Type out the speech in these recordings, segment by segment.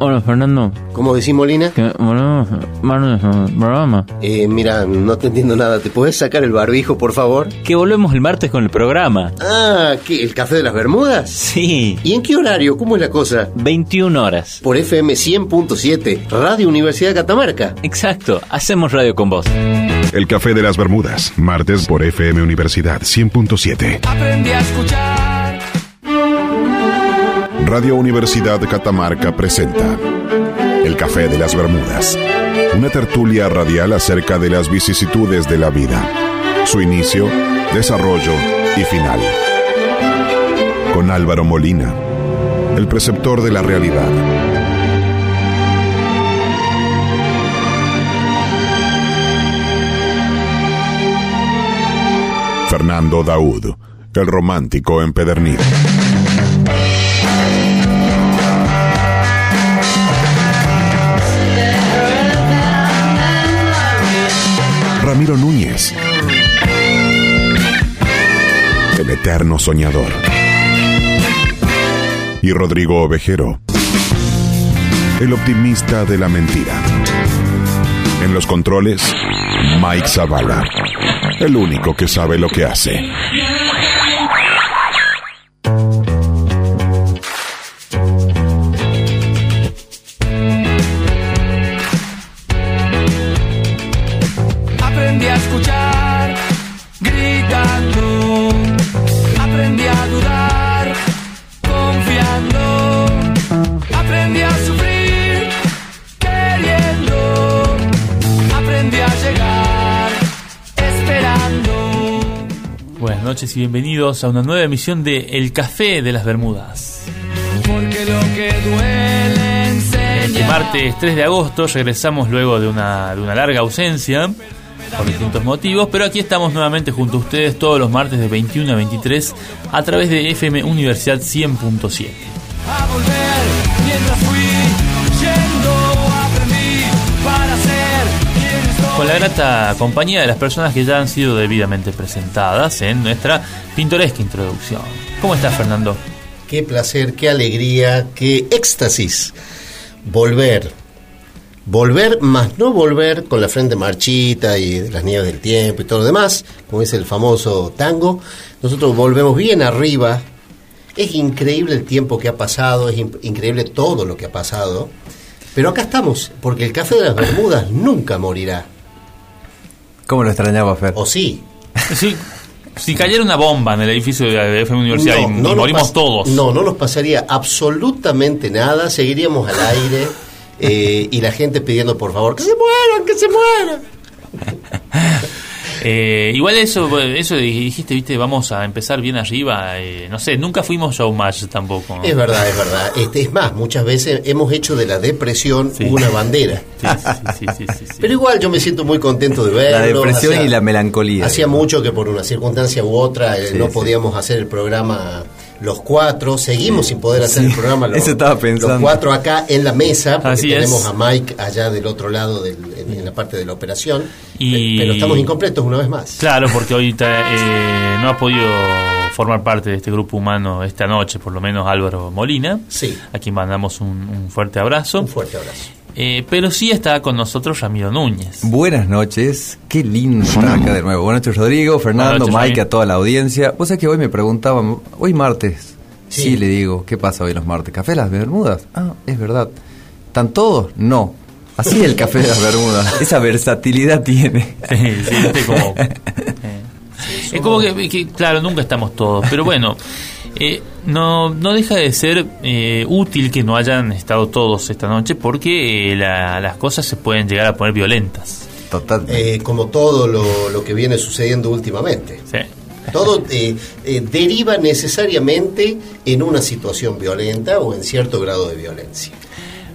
Hola, Fernando. ¿Cómo decís, Molina? Que volvemos martes programa. Eh, mira, no te entiendo nada. ¿Te puedes sacar el barbijo, por favor? Que volvemos el martes con el programa. Ah, ¿qué? ¿El café de las Bermudas? Sí. ¿Y en qué horario? ¿Cómo es la cosa? 21 horas. Por FM 100.7, Radio Universidad de Catamarca. Exacto. Hacemos radio con vos. El Café de las Bermudas, martes por FM Universidad 100.7. Aprendí a escuchar. Radio Universidad Catamarca presenta El Café de las Bermudas, una tertulia radial acerca de las vicisitudes de la vida, su inicio, desarrollo y final. Con Álvaro Molina, el preceptor de la realidad. Fernando Daud, el romántico empedernido. Ramiro Núñez, el eterno soñador. Y Rodrigo Ovejero, el optimista de la mentira. En los controles, Mike Zavala, el único que sabe lo que hace. Noches y bienvenidos a una nueva emisión de El Café de las Bermudas. Porque lo que duele Este enseña. martes 3 de agosto regresamos luego de una, de una larga ausencia por distintos motivos, pero aquí estamos nuevamente junto a ustedes todos los martes de 21 a 23 a través de FM Universidad 100.7. grata compañía de las personas que ya han sido debidamente presentadas en nuestra pintoresca introducción. ¿Cómo estás, Fernando? Qué placer, qué alegría, qué éxtasis. Volver. Volver, más no volver con la frente marchita y las nieves del tiempo y todo lo demás, como es el famoso tango. Nosotros volvemos bien arriba. Es increíble el tiempo que ha pasado, es in- increíble todo lo que ha pasado. Pero acá estamos, porque el café de las Bermudas nunca morirá. ¿Cómo lo extrañaba, Fer? ¿O sí? Si, si cayera una bomba en el edificio de FM Universidad y, y morimos todos. No, no nos pasaría absolutamente nada. Seguiríamos al aire eh, y la gente pidiendo por favor que se mueran, que se mueran. Eh, igual eso, eso dijiste, viste, vamos a empezar bien arriba. eh, no sé, nunca fuimos showmatch tampoco. ¿no? Es verdad, es verdad. Este, es más, muchas veces hemos hecho de la depresión Sí. una bandera. Sí, sí, sí, sí, sí, sí. Pero igual yo me siento muy contento de verlo. La depresión Hacía- y la melancolía. Hacía mucho que por una circunstancia u otra eh, Sí, no sí. podíamos hacer el programa los cuatro. Seguimos sin poder hacer Sí, el programa los, eso estaba pensando. los cuatro acá en la mesa, porque Así tenemos es. a Mike allá del otro lado del- en, en la parte de la operación. Y- Pero estamos incompletos una vez más. Claro, porque ahorita eh, no ha podido formar parte de este grupo humano esta noche, por lo menos Álvaro Molina, Sí, a quien mandamos un, un fuerte abrazo. un fuerte abrazo. Eh, pero sí está con nosotros Ramiro Núñez. Buenas noches, qué lindo estar acá de nuevo. Buenas noches, Rodrigo, Fernando, noches, Mike, a toda la audiencia. Vos sabés que hoy me preguntaban, hoy martes. Sí. Sí. le digo, ¿qué pasa hoy los martes? ¿Café de las Bermudas? Ah, es verdad. ¿Están todos? No. Así es el café de las Bermudas. Esa versatilidad tiene. Sí, sí, como... eh, es como que, que, claro, nunca estamos todos, pero bueno, eh, no, no deja de ser eh, útil que no hayan estado todos esta noche porque eh, la- las cosas se pueden llegar a poner violentas. Totalmente. Eh, como todo lo, lo que viene sucediendo últimamente. Sí. Todo eh, eh, deriva necesariamente en una situación violenta o en cierto grado de violencia.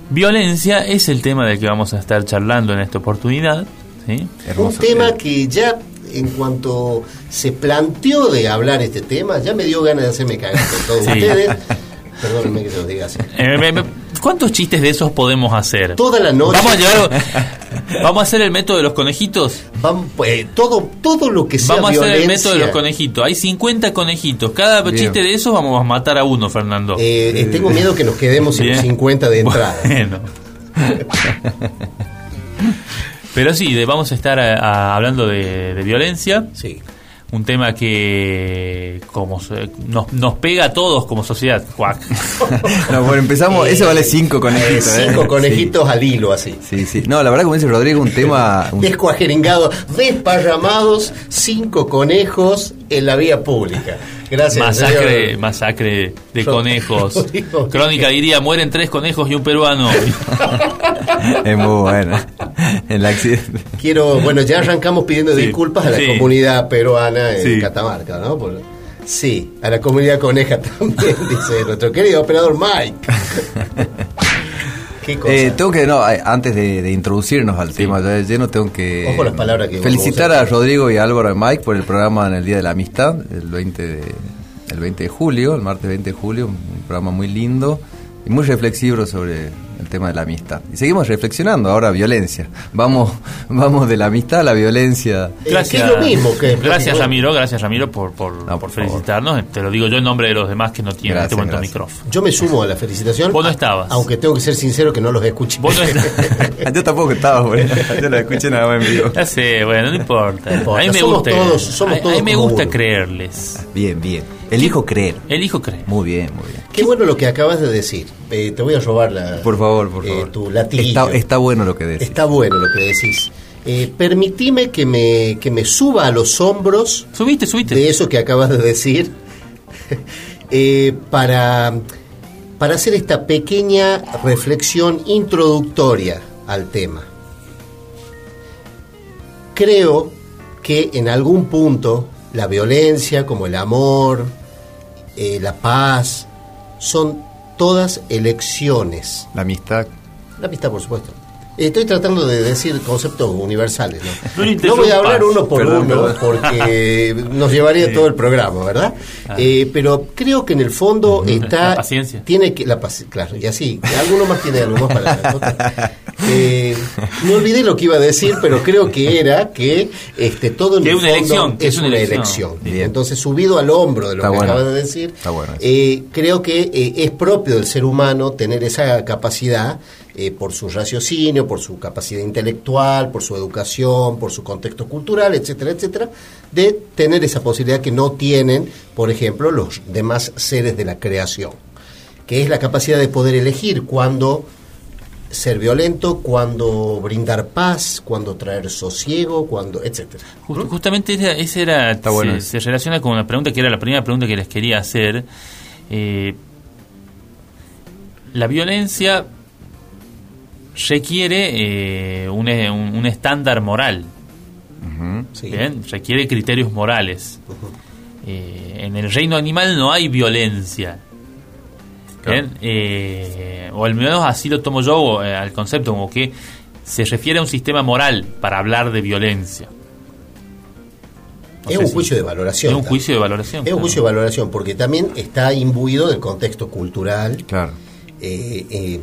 Violencia es el tema del que vamos a estar charlando en esta oportunidad. ¿sí? Un tema que ya en cuanto se planteó de hablar este tema, ya me dio ganas de hacerme cagar con todos Sí. ustedes. Perdónenme que se los diga así. Eh, ¿Cuántos chistes de esos podemos hacer? Toda la noche. Vamos a llevar, vamos a hacer el método de los conejitos. Vam- eh, todo, todo lo que sea Vamos a hacer el método de los conejitos. Hay 50 conejitos. Cada Bien. chiste de esos vamos a matar a uno, Fernando. eh, eh, tengo miedo que nos quedemos en Bien. 50 de entrada. Bueno. Pero sí, de- vamos a estar a- a- hablando de, de violencia. Sí. Un tema que como se- nos, nos pega a todos como sociedad. Cuac. No, bueno, empezamos. Ese vale cinco Eh, conejitos. ¿eh? cinco conejitos al hilo, así. Sí, sí. No, la verdad, como dice Rodrigo, un tema. un- Descuajeringados, desparramados, cinco conejos en la vía pública. Gracias. Masacre, señor. masacre de conejos. Crónica diría, mueren tres conejos y un peruano. es muy buena. El accidente. Quiero, bueno, ya arrancamos pidiendo Sí, disculpas a la sí. comunidad peruana en Sí. Catamarca, ¿no? Por- sí, a la comunidad coneja también, dice nuestro querido operador Mike. Qué cosa. Eh, tengo que, no, eh, antes de, de introducirnos al tema ya de lleno, tengo que Ojo las palabras que felicitar a a Rodrigo y a Álvaro y Mike por el programa en el Día de la Amistad, el 20 de, el 20 de julio, el martes 20 de julio, un programa muy lindo y muy reflexivo sobre el tema de la amistad. Y seguimos reflexionando ahora violencia. Vamos, vamos de la amistad a la violencia. Eh, es lo mismo que- gracias Ramiro, gracias Ramiro por, por, No, por por favor. felicitarnos. Te lo digo yo en nombre de los demás que no tienen en este Gracias, momento gracias. micrófono. Yo me sumo a la felicitación. Vos no estabas. Aunque tengo que ser sincero que no los escuché. Vos no estás- Yo tampoco estaba, bueno, yo la escuché nada más en vivo. Ya sé, bueno, no importa. No importa, A mí me somos gusta, todos- somos a- a todos mí me gusta uno. creerles. Bien, bien. Elijo creer. Elijo creer. Muy bien, muy bien. Qué bueno lo que acabas de decir. Eh, te voy a robar la, Por favor, por eh, favor. tu latiguillo. Está, está bueno lo que decís. Está bueno lo que decís. Eh, permitime que me, que me suba a los hombros Subiste, subiste. de eso que acabas de decir eh, para, para hacer esta pequeña reflexión introductoria al tema. Creo que en algún punto la violencia, como el amor, eh, la paz, son todas elecciones. La amistad. La amistad, por supuesto. Estoy tratando de decir conceptos universales, No ¿no? le No voy a hablar uno por Perdón, uno perdón. porque nos llevaría todo el programa, ¿verdad? Eh, pero creo que en el fondo está... La paciencia. Tiene que... La paci- claro, y así. Alguno más tiene algo más para. Eh, me olvidé lo que iba a decir, pero creo que era que este, todo en Que el es una fondo elección, es es una una elección. Entonces, subido al hombro de lo Está que bueno. acabas de decir, Está bueno eh, creo que eh, es propio del ser humano tener esa capacidad eh, por su raciocinio, por su capacidad intelectual, por su educación, por su contexto cultural, etcétera, etcétera, de tener esa posibilidad que no tienen, por ejemplo, los demás seres de la creación, que es la capacidad de poder elegir cuándo ser violento, cuándo brindar paz, cuándo traer sosiego, cuándo, etcétera. Just- justamente esa, esa era, Está bueno se, eso. se relaciona con una pregunta que era la primera pregunta que les quería hacer. Eh, la violencia requiere eh, un, un- un estándar moral. Sí. ¿bien? requiere criterios morales. Eh, en el reino animal no hay violencia. ¿bien? Eh, o al menos así lo tomo yo eh, al concepto, como que se refiere a un sistema moral para hablar de violencia. No Es un si- juicio de valoración. Es un también. juicio de valoración. Es un juicio de valoración, porque también está imbuido del contexto cultural. Claro. Eh, eh,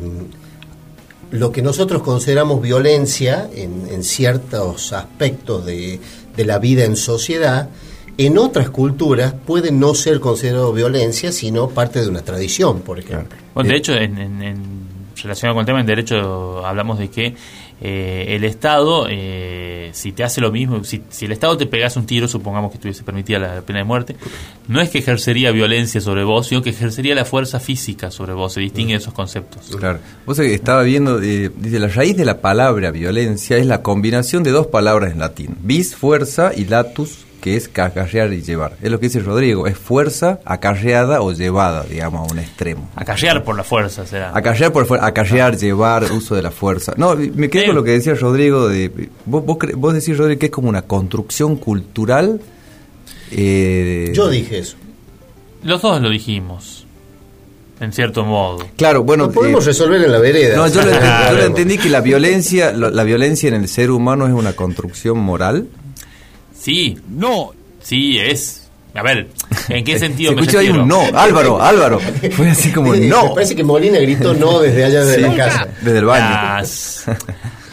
lo que nosotros consideramos violencia en, en ciertos aspectos de, de la vida en sociedad, en otras culturas puede no ser considerado violencia, sino parte de una tradición, por ejemplo. Bueno, de hecho, en, en- en- relacionado con el tema en derecho, hablamos de que eh, el Estado, eh, si te hace lo mismo, si, si el Estado te pegase un tiro, supongamos que estuviese permitida la pena de muerte, no es que ejercería violencia sobre vos, sino que ejercería la fuerza física sobre vos. Se distinguen esos conceptos. Claro. Vos estaba viendo, eh, dice, la raíz de la palabra violencia es la combinación de dos palabras en latín. Vis, fuerza, y latus, que es acarrear y llevar. Es lo que dice Rodrigo, es fuerza acarreada o llevada, digamos, a un extremo. Acarrear por la fuerza será. Acarrear, por fuer- acarrear, llevar, uso de la fuerza. No, me quedo con lo que decía Rodrigo. De, vos, vos, vos decís, Rodrigo, que es como una construcción cultural. eh, Yo dije eso. Los dos lo dijimos, en cierto modo. Claro, bueno. Lo podemos eh, resolver en la vereda. No, yo lo, yo lo Claro. entendí que la violencia, lo- la violencia en el ser humano es una construcción moral. Sí. No. Sí, es. A ver, ¿en qué sentido Se me escuchó ahí un no, Álvaro, Álvaro. Fue así como Me no. parece que Molina gritó no desde allá de la casa. Desde el baño.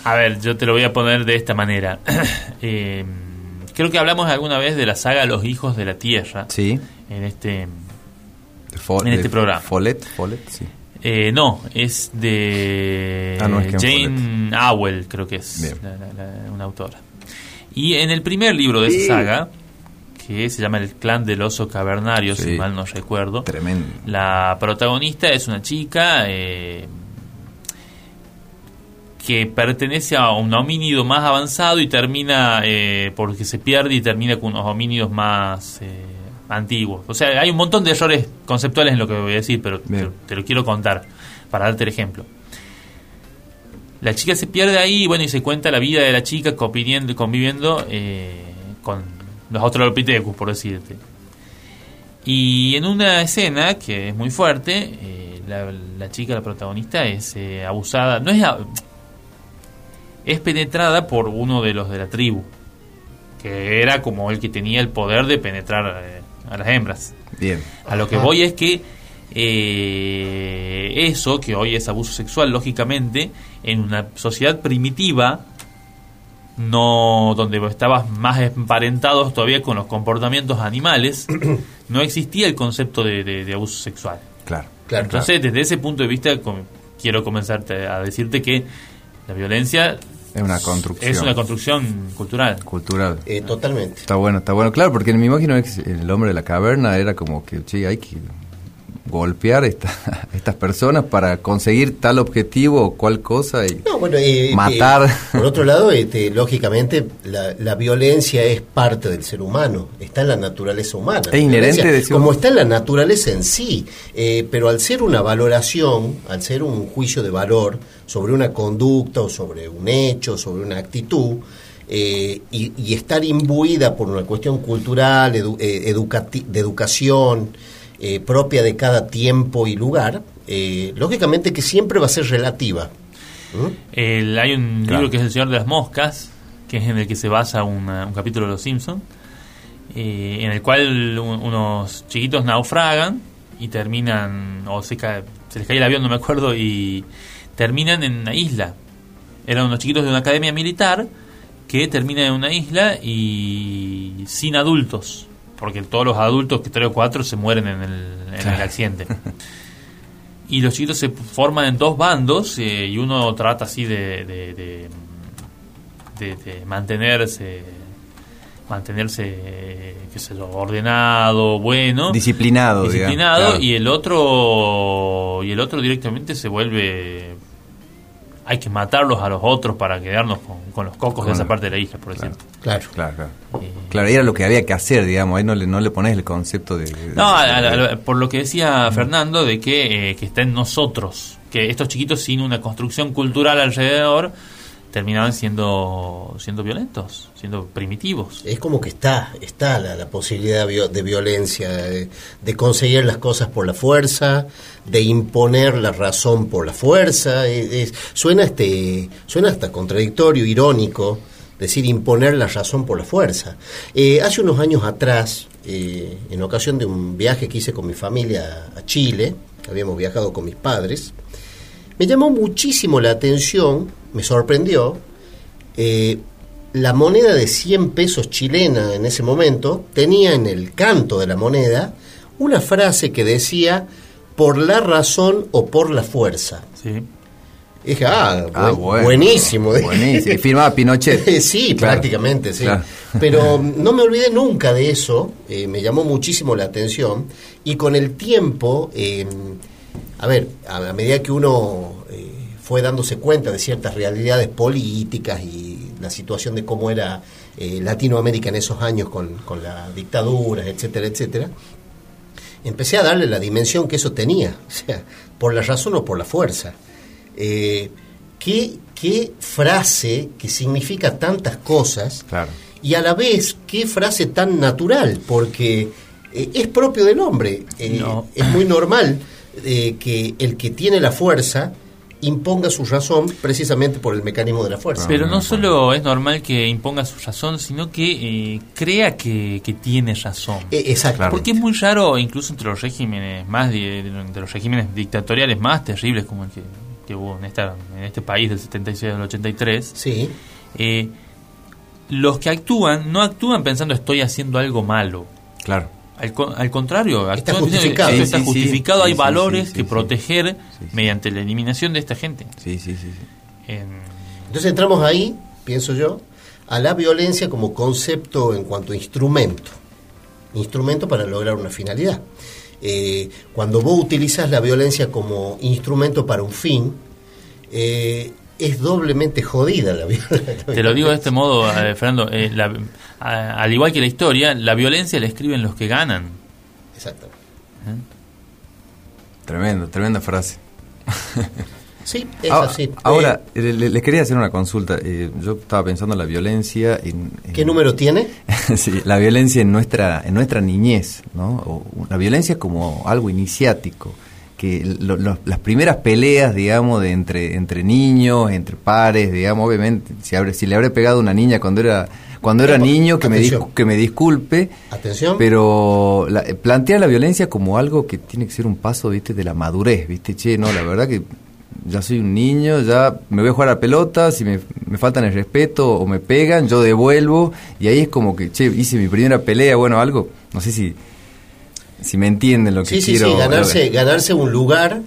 A ver, yo te lo voy a poner de esta manera. Eh, creo que hablamos alguna vez de la saga Los Hijos de la Tierra. Sí. En este. Fo- En este programa. Follett, Follett, sí. eh, no, es de Ah, no, es Jane Awell, creo que es la- la- una autora. Y en el primer libro de esa saga, que se llama El clan del oso cavernario, Sí. si mal no recuerdo, Tremendo. la protagonista es una chica eh, que pertenece a un homínido más avanzado y termina, eh, porque se pierde y termina con unos homínidos más eh, antiguos. O sea, hay un montón de errores conceptuales en lo que voy a decir, pero te, te lo quiero contar para darte el ejemplo. La chica se pierde ahí, bueno, y se cuenta la vida de la chica conviviendo, conviviendo eh, con los Australopithecus, por decirte. Y en una escena que es muy fuerte, eh, la, la chica, la protagonista, es eh, abusada, no es, es penetrada por uno de los de la tribu, que era como el que tenía el poder de penetrar eh, a las hembras. Bien. A lo que voy es que eh, eso, que hoy es abuso sexual, lógicamente, en una sociedad primitiva, no donde estabas más emparentados todavía con los comportamientos animales, no existía el concepto de, de- de abuso sexual. Claro. Claro, Entonces, desde ese punto de vista, com- quiero comenzarte a decirte que la violencia Es una construcción. es una construcción cultural. Cultural. Eh, totalmente. Está bueno, está bueno. Claro, porque me imagino que el hombre de la caverna era como que, che, hay que golpear esta, estas personas para conseguir tal objetivo o cual cosa y No, bueno, eh, Matar. eh, por otro lado, este, lógicamente, la, la violencia es parte del ser humano, está en la naturaleza humana. Es inherente, decimos. Como está en la naturaleza en sí, eh, pero al ser una valoración, al ser un juicio de valor sobre una conducta o sobre un hecho, sobre una actitud, eh, y, y estar imbuida por una cuestión cultural, edu- eh, educati- de educación, eh, propia de cada tiempo y lugar, eh, lógicamente que siempre va a ser relativa. ¿Mm? El- hay un Claro. libro que es El Señor de las Moscas, que es en el que se basa una- un capítulo de Los Simpsons, en el cual un- unos chiquitos naufragan y terminan, o se, cae- se les cae el avión, no me acuerdo, y terminan en una isla. Eran unos chiquitos de una academia militar que terminan en una isla y sin adultos, porque todos los adultos, que tres o cuatro, se mueren en el, en el accidente. Y los chiquitos se forman en dos bandos eh, y uno trata así de, de, de, de- de mantenerse, mantenerse, eh, qué sé yo, ordenado, bueno, disciplinado, digamos, disciplinado claro. y el otro y el otro directamente se vuelve hay que matarlos a los otros para quedarnos con, con los cocos de esa parte de la isla, por claro. ejemplo. Claro. Claro, claro. Eh, Claro, era lo que había que hacer, digamos. Ahí no le, no le pones el concepto de. de- No, a- de- a- a- por lo que decía Fernando, de que, eh, que está en nosotros, que estos chiquitos sin una construcción cultural alrededor terminaban siendo siendo violentos, siendo primitivos. Es como que está, está la, la posibilidad de, vio- de violencia, de, conseguir las cosas por la fuerza, de imponer la razón por la fuerza. suena este, suena hasta contradictorio, irónico, decir imponer la razón por la fuerza. Eh, hace unos años atrás, eh, en ocasión de un viaje que hice con mi familia a Chile, habíamos viajado con mis padres, me llamó muchísimo la atención, me sorprendió, eh, la moneda de 100 pesos chilena en ese momento tenía en el canto de la moneda una frase que decía por la razón o por la fuerza. Sí. Y dije, ah, Ah, buen- bueno. buenísimo. Buenísimo. Y firmaba Pinochet. sí, Claro. prácticamente, sí. Claro. Pero no me olvidé nunca de eso, eh, me llamó muchísimo la atención y con el tiempo, eh, a ver, a, a medida que uno fue dándose cuenta de ciertas realidades políticas y la situación de cómo era eh, Latinoamérica en esos años con, con las dictaduras, etcétera, etcétera, empecé a darle la dimensión que eso tenía, o sea, por la razón o por la fuerza. Eh, ¿qué, qué frase que significa tantas cosas Claro. y a la vez qué frase tan natural, porque eh, es propio del hombre. No. Es muy normal que el que tiene la fuerza imponga su razón precisamente por el mecanismo de la fuerza. Pero no solo es normal que imponga su razón, sino que eh, crea que, que tiene razón. Eh, exacto. Porque es muy raro, incluso entre los regímenes más de, de los regímenes dictatoriales más terribles como el que, que hubo en esta en este país del 76 al 83, Sí, eh, los que actúan no actúan pensando estoy haciendo algo malo. Claro. Al, al contrario, Está justificado. Sí, está sí, sí. justificado, hay Sí, valores sí, sí, que sí. proteger Sí, sí. mediante la eliminación de esta gente. Sí, sí, sí. sí. En- entonces entramos ahí, pienso yo, a la violencia como concepto en cuanto a instrumento. Instrumento para lograr una finalidad. Eh, cuando vos utilizas la violencia como instrumento para un fin, eh, es doblemente jodida la violencia. Te lo digo de este modo, eh, Fernando, eh, la- a- al igual que la historia, la violencia la escriben los que ganan. Exacto. Tremendo, tremenda frase. Sí, es Ah, así. Ahora, Eh, le- le- les quería hacer una consulta. Eh, yo estaba pensando en la violencia. En, en- ¿Qué número tiene? sí, la violencia en nuestra, en nuestra niñez, ¿no? O la violencia como algo iniciático. Que lo- lo- las primeras peleas, digamos, de entre, entre niños, entre pares, digamos, obviamente, si, habré- si le habré pegado a una niña cuando era, cuando era niño, que me, que me disculpe. Atención. Pero la, plantea la violencia como algo que tiene que ser un paso, viste, de la madurez, viste, che, no, la verdad que ya soy un niño, ya me voy a jugar a pelota, si me, me faltan el respeto o me pegan, yo devuelvo, y ahí es como que, che, hice mi primera pelea, bueno, algo, no sé si, si me entienden lo que Sí, sí, quiero. sí, ganarse, ganarse un lugar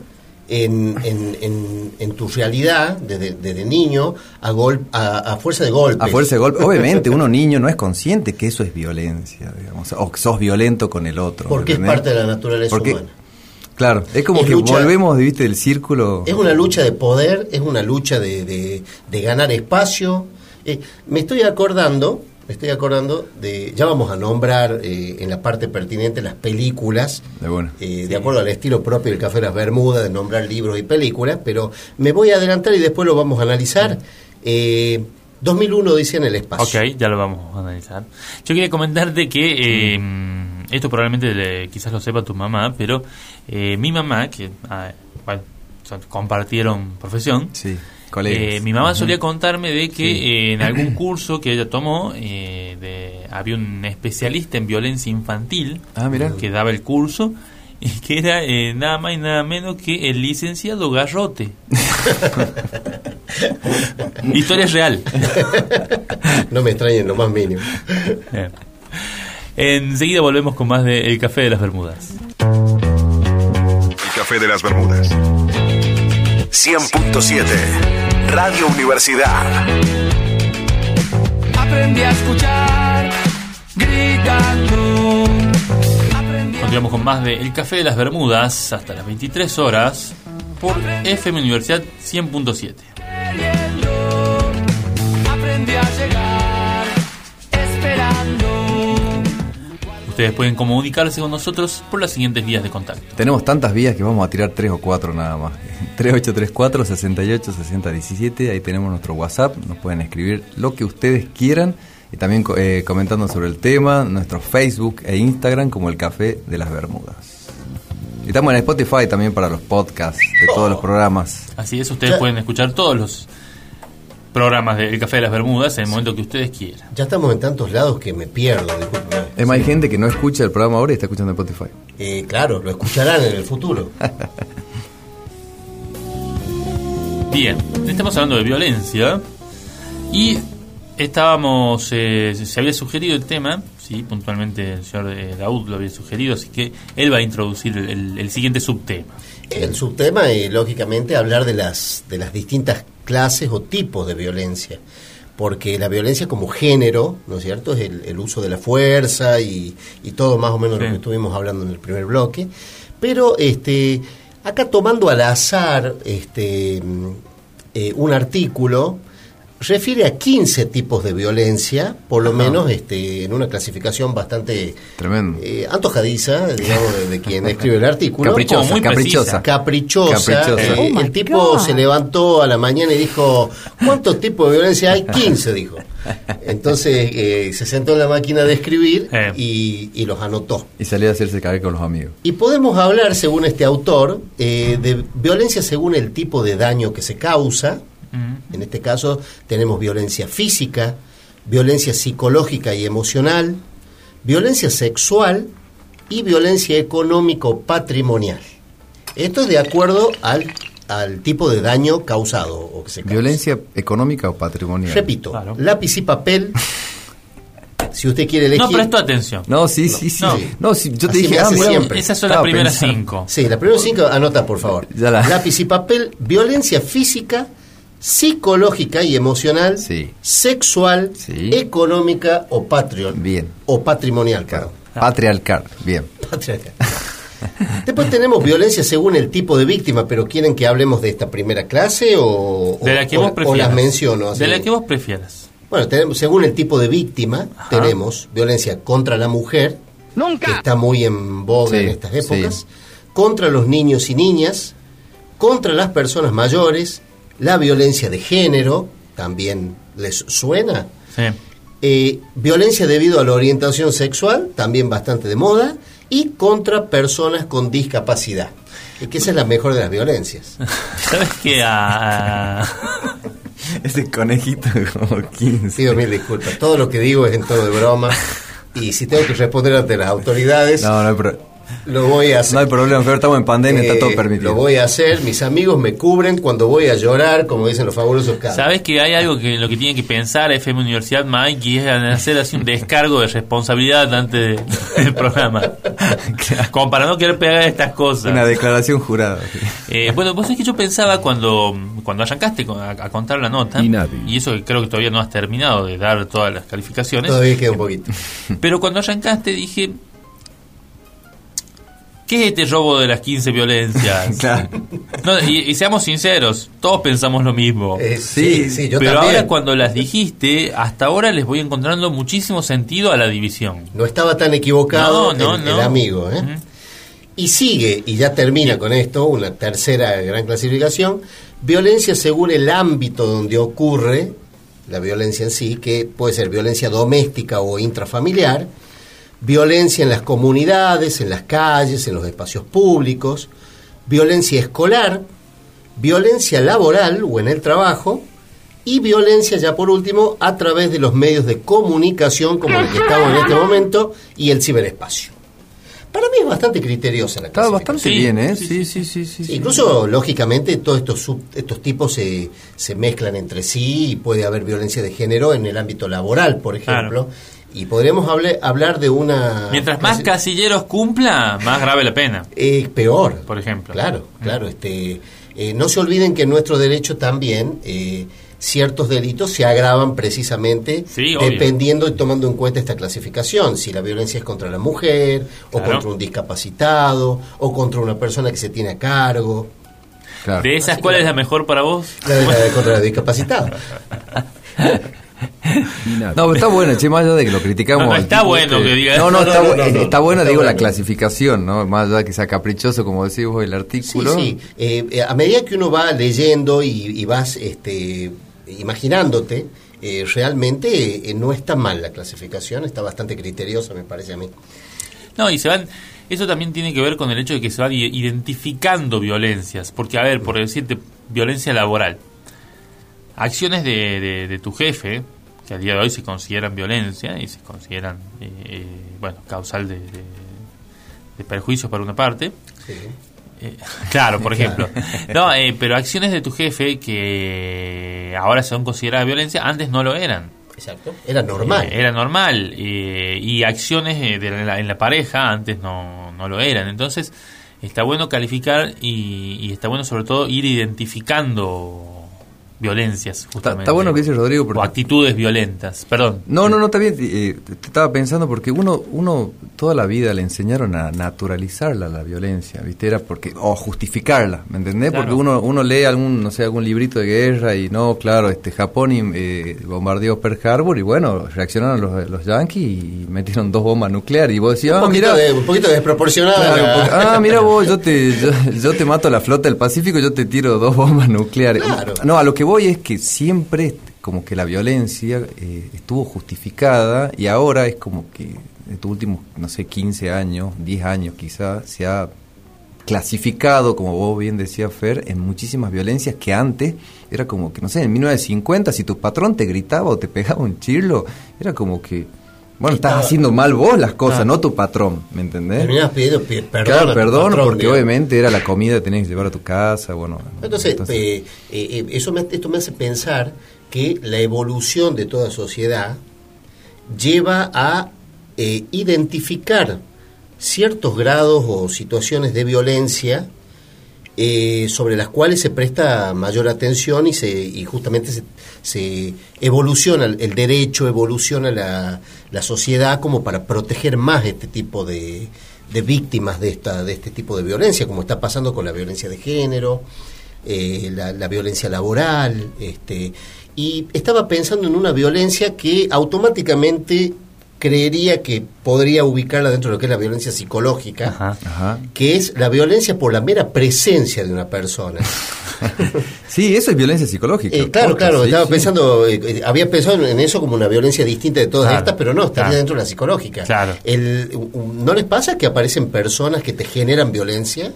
en, en, en, en tu realidad desde, desde niño a, gol, a, a fuerza de golpes. A fuerza de golpe, obviamente uno niño no es consciente que eso es violencia, digamos, o que sos violento con el otro. Porque es parte de la naturaleza Porque- humana. Claro, es como Es que lucha- volvemos, viste, del círculo. Es una lucha de poder, es una lucha de, de, de ganar espacio. Eh, me estoy acordando, me estoy acordando de, ya vamos a nombrar eh, en la parte pertinente las películas, De bueno. eh, de acuerdo al estilo propio del Café de las Bermudas, de nombrar libros y películas, pero me voy a adelantar y después lo vamos a analizar. Eh, 2001 dice en el espacio. Ok, ya lo vamos a analizar. Yo quería comentarte que eh, esto probablemente le- quizás lo sepa tu mamá, pero eh, mi mamá, que ah, bueno, compartieron profesión, Sí. Eh, mi mamá solía contarme de que Sí. eh, en algún curso que ella tomó, eh, de, había un especialista en violencia infantil Ah, que daba el curso y que era eh, nada más y nada menos que el licenciado Garrote. Historia real. No me extrañen lo más mínimo. Enseguida volvemos con más de El Café de las Bermudas. El café de las Bermudas. 100.7 Radio Universidad. Aprendí a escuchar gritando. Aprendí a Continuamos con más de El Café de las Bermudas hasta las 23 horas por FM Universidad 100.7. Ustedes pueden comunicarse con nosotros por las siguientes vías de contacto. Tenemos tantas vías que vamos a tirar tres o cuatro nada más. 3834 68 60 17, ahí tenemos nuestro WhatsApp, nos pueden escribir lo que ustedes quieran y también eh, comentando sobre el tema, nuestro Facebook e Instagram como el Café de las Bermudas. Y estamos en Spotify también para los podcasts de todos los programas. Así es, ustedes pueden escuchar todos los programas de El Café de las Bermudas en el momento que ustedes quieran. Ya estamos en tantos lados que me pierdo, discúlpeme. Es más, hay gente que no escucha el programa ahora y está escuchando en Spotify. Eh, claro, lo escucharán en el futuro. Bien, estamos hablando de violencia y estábamos, eh, se había sugerido el tema, sí, puntualmente el señor eh, Daud lo había sugerido, así que él va a introducir el, el- el siguiente subtema. El subtema es, lógicamente, hablar de las, de las distintas clases o tipos de violencia. Porque la violencia como género, ¿no es cierto?, es el, el uso de la fuerza y, y todo más o menos Sí. lo que estuvimos hablando en el primer bloque. Pero este, acá tomando al azar este, mm, eh, un artículo, refiere a 15 tipos de violencia, por lo menos este, en una clasificación bastante Tremendo. eh, antojadiza, digamos, de, de quien escribe el artículo. Caprichosa, muy caprichosa. Caprichosa. Caprichosa. Eh, Oh el tipo God. se levantó a la mañana y dijo, ¿cuántos tipos de violencia hay? 15, dijo. Entonces eh, se sentó en la máquina de escribir Eh. y, y los anotó. Y salió a hacerse caer con los amigos. Y podemos hablar, según este autor, eh, de violencia según el tipo de daño que se causa. En este caso tenemos violencia física, violencia psicológica y emocional, violencia sexual y violencia económico-patrimonial. Esto es de acuerdo al, al tipo de daño causado o que se causa. ¿Violencia económica o patrimonial? Repito, Claro. lápiz y papel. si usted quiere elegir. No prestó atención. No, sí, sí, sí. No. No, sí, yo te Así dije, ah, siempre. Esas son las primeras pensando. cinco. Sí, la primera cinco, anota por favor. La- Lápiz y papel, violencia física, psicológica y emocional, Sí. sexual, Sí. económica o patrio- Bien. o patrimonial. Claro. perdón. Patriarcal, bien. Patriarcal. Después tenemos violencia según el tipo de víctima, pero ¿quieren que hablemos de esta primera clase o, De o- la que o- vos o prefieras. las menciono? así? De la que vos prefieras. Bueno, tenemos, según el tipo de víctima, tenemos violencia contra la mujer, que está muy en boga Sí, en estas épocas, sí. contra los niños y niñas, contra las personas mayores, la violencia de género, también les suena, Sí. Eh, violencia debido a la orientación sexual, también bastante de moda, y contra personas con discapacidad. Y que esa es la mejor de las violencias. ¿Sabes qué? A- a- Ese conejito como 15. Pido mil disculpas. Todo lo que digo es en tono de broma. Y si tengo que responder ante las autoridades, No, no hay, pro- lo voy a hacer. no hay problema, pero estamos en pandemia, está Eh, todo permitido. Lo voy a hacer. Mis amigos me cubren cuando voy a llorar, como dicen los fabulosos casos. ¿Sabes que hay algo que lo que tiene que pensar FM Universidad Mike y es hacer así un descargo de responsabilidad antes de- del programa? Como para no querer pegar estas cosas. Una declaración jurada. Eh, bueno, vos es que yo pensaba cuando, cuando arrancaste con- a, a contar la nota, Y nadie. y eso que creo que todavía no has terminado de dar todas las calificaciones, Todavía queda un poquito. pero cuando arrancaste dije, ¿qué es este robo de las 15 violencias? Claro. No, y, y seamos sinceros, todos pensamos lo mismo. Eh, sí, sí, yo pero también. ahora cuando las dijiste, hasta ahora les voy encontrando muchísimo sentido a la división. No estaba tan equivocado No, no, el, no. el amigo. ¿eh? Y sigue, y ya termina con esto, una tercera gran clasificación, violencia según el ámbito donde ocurre la violencia en sí, que puede ser violencia doméstica o intrafamiliar, violencia en las comunidades, en las calles, en los espacios públicos, violencia escolar, violencia laboral o en el trabajo, y violencia, ya por último, a través de los medios de comunicación como el que estamos en este momento y el ciberespacio. Para mí es bastante criteriosa la Estaba clasificación. bastante Sí, bien, ¿eh? sí, Sí, sí, sí. sí, Sí, incluso, lógicamente, todos estos, sub- estos tipos se, se mezclan entre sí y puede haber violencia de género en el ámbito laboral, por ejemplo. Y podríamos hable- hablar de una... Mientras más casilleros cumpla, más grave la pena. eh, peor. Por ejemplo. Claro, claro. Este, eh, no se olviden que en nuestro derecho también eh, ciertos delitos se agravan precisamente Sí, obvio. dependiendo y tomando en cuenta esta clasificación. Si la violencia es contra la mujer, o Claro. contra un discapacitado, o contra una persona que se tiene a cargo. Claro. ¿De esas Así cuál que- es la mejor para vos? La de- la de contra el discapacitado. No, pero está bueno, che, más allá de que lo criticamos. No, está tipo bueno este- que diga No, no, eso. está, No, no, bu- no, no, está bueno, está digo, la clasificación, ¿no? Más allá de que sea caprichoso, como decís vos, el Sí, artículo. sí. Eh, eh, a medida que uno va leyendo y, y vas este, imaginándote, eh, realmente eh, no está mal la clasificación, está bastante criteriosa, me parece a mí. No, y se van. Eso también tiene que ver con el hecho de que se van identificando violencias. Porque, a ver, por decirte, violencia laboral. Acciones de, de- de tu jefe, que a día de hoy se consideran violencia y se consideran, eh, eh, bueno, causal de, de- perjuicios para una parte. Eh, claro, por ejemplo. No, eh, pero acciones de tu jefe que ahora son consideradas violencia, antes no lo eran. Exacto. Era normal. Eh, era normal. y acciones de la- en la pareja antes no, no lo eran. Entonces, está bueno calificar y, y está bueno sobre todo ir identificando violencias, justamente. está bueno que dice Rodrigo, porque- O actitudes violentas. Perdón. No, no, no, está bien. eh, te estaba pensando porque uno, uno toda la vida le enseñaron a naturalizarla, la violencia, ¿viste? Era porque, o justificarla, ¿me entendés? Claro. Porque uno, uno lee algún, no sé, algún librito de guerra y no, claro, este Japón y, eh, bombardeó Pearl Harbor y bueno, reaccionaron los, los yanquis y metieron dos bombas nucleares y vos decías, un, ah, poquito mira, de- un poquito desproporcionada. Claro, ah, mira vos, yo te, yo, yo te mato la flota del Pacífico, yo te tiro dos bombas nucleares. Claro. No, a lo que voy es que siempre como que la violencia eh, estuvo justificada y ahora es como que estos últimos, no sé, 15 años, 10 años quizás, se ha clasificado, como vos bien decías, Fer, en muchísimas violencias que antes era como que, no sé, en 1950, si tu patrón te gritaba o te pegaba un chirlo, era como que, bueno, estás Estaba- haciendo mal vos las cosas, Claro. no tu patrón, ¿me entendés? Terminabas pidiendo pi- perdón. Claro, perdón, patrón, porque digamos. obviamente era la comida que tenías que llevar a tu casa, bueno. Entonces, eh, eh, eh, eso me, esto me hace pensar que la evolución de toda sociedad lleva a eh, identificar ciertos grados o situaciones de violencia eh, sobre las cuales se presta mayor atención y, se, y justamente se, se evoluciona el, derecho, evoluciona la, la sociedad como para proteger más este tipo de, de víctimas de, esta, de este tipo de violencia, como está pasando con la violencia de género, eh, la, la violencia laboral. Este, y estaba pensando en una violencia que automáticamente creería que podría ubicarla dentro de lo que es la violencia psicológica Ajá. Ajá. que es la violencia por la mera presencia de una persona. Sí, eso es violencia psicológica. Eh, claro, claro, sí, estaba sí. pensando, eh, eh, había pensado en eso como una violencia distinta de todas Claro, estas, pero no, estaría claro. dentro de la psicológica. Claro. El, ¿No les pasa que aparecen personas que te generan violencia?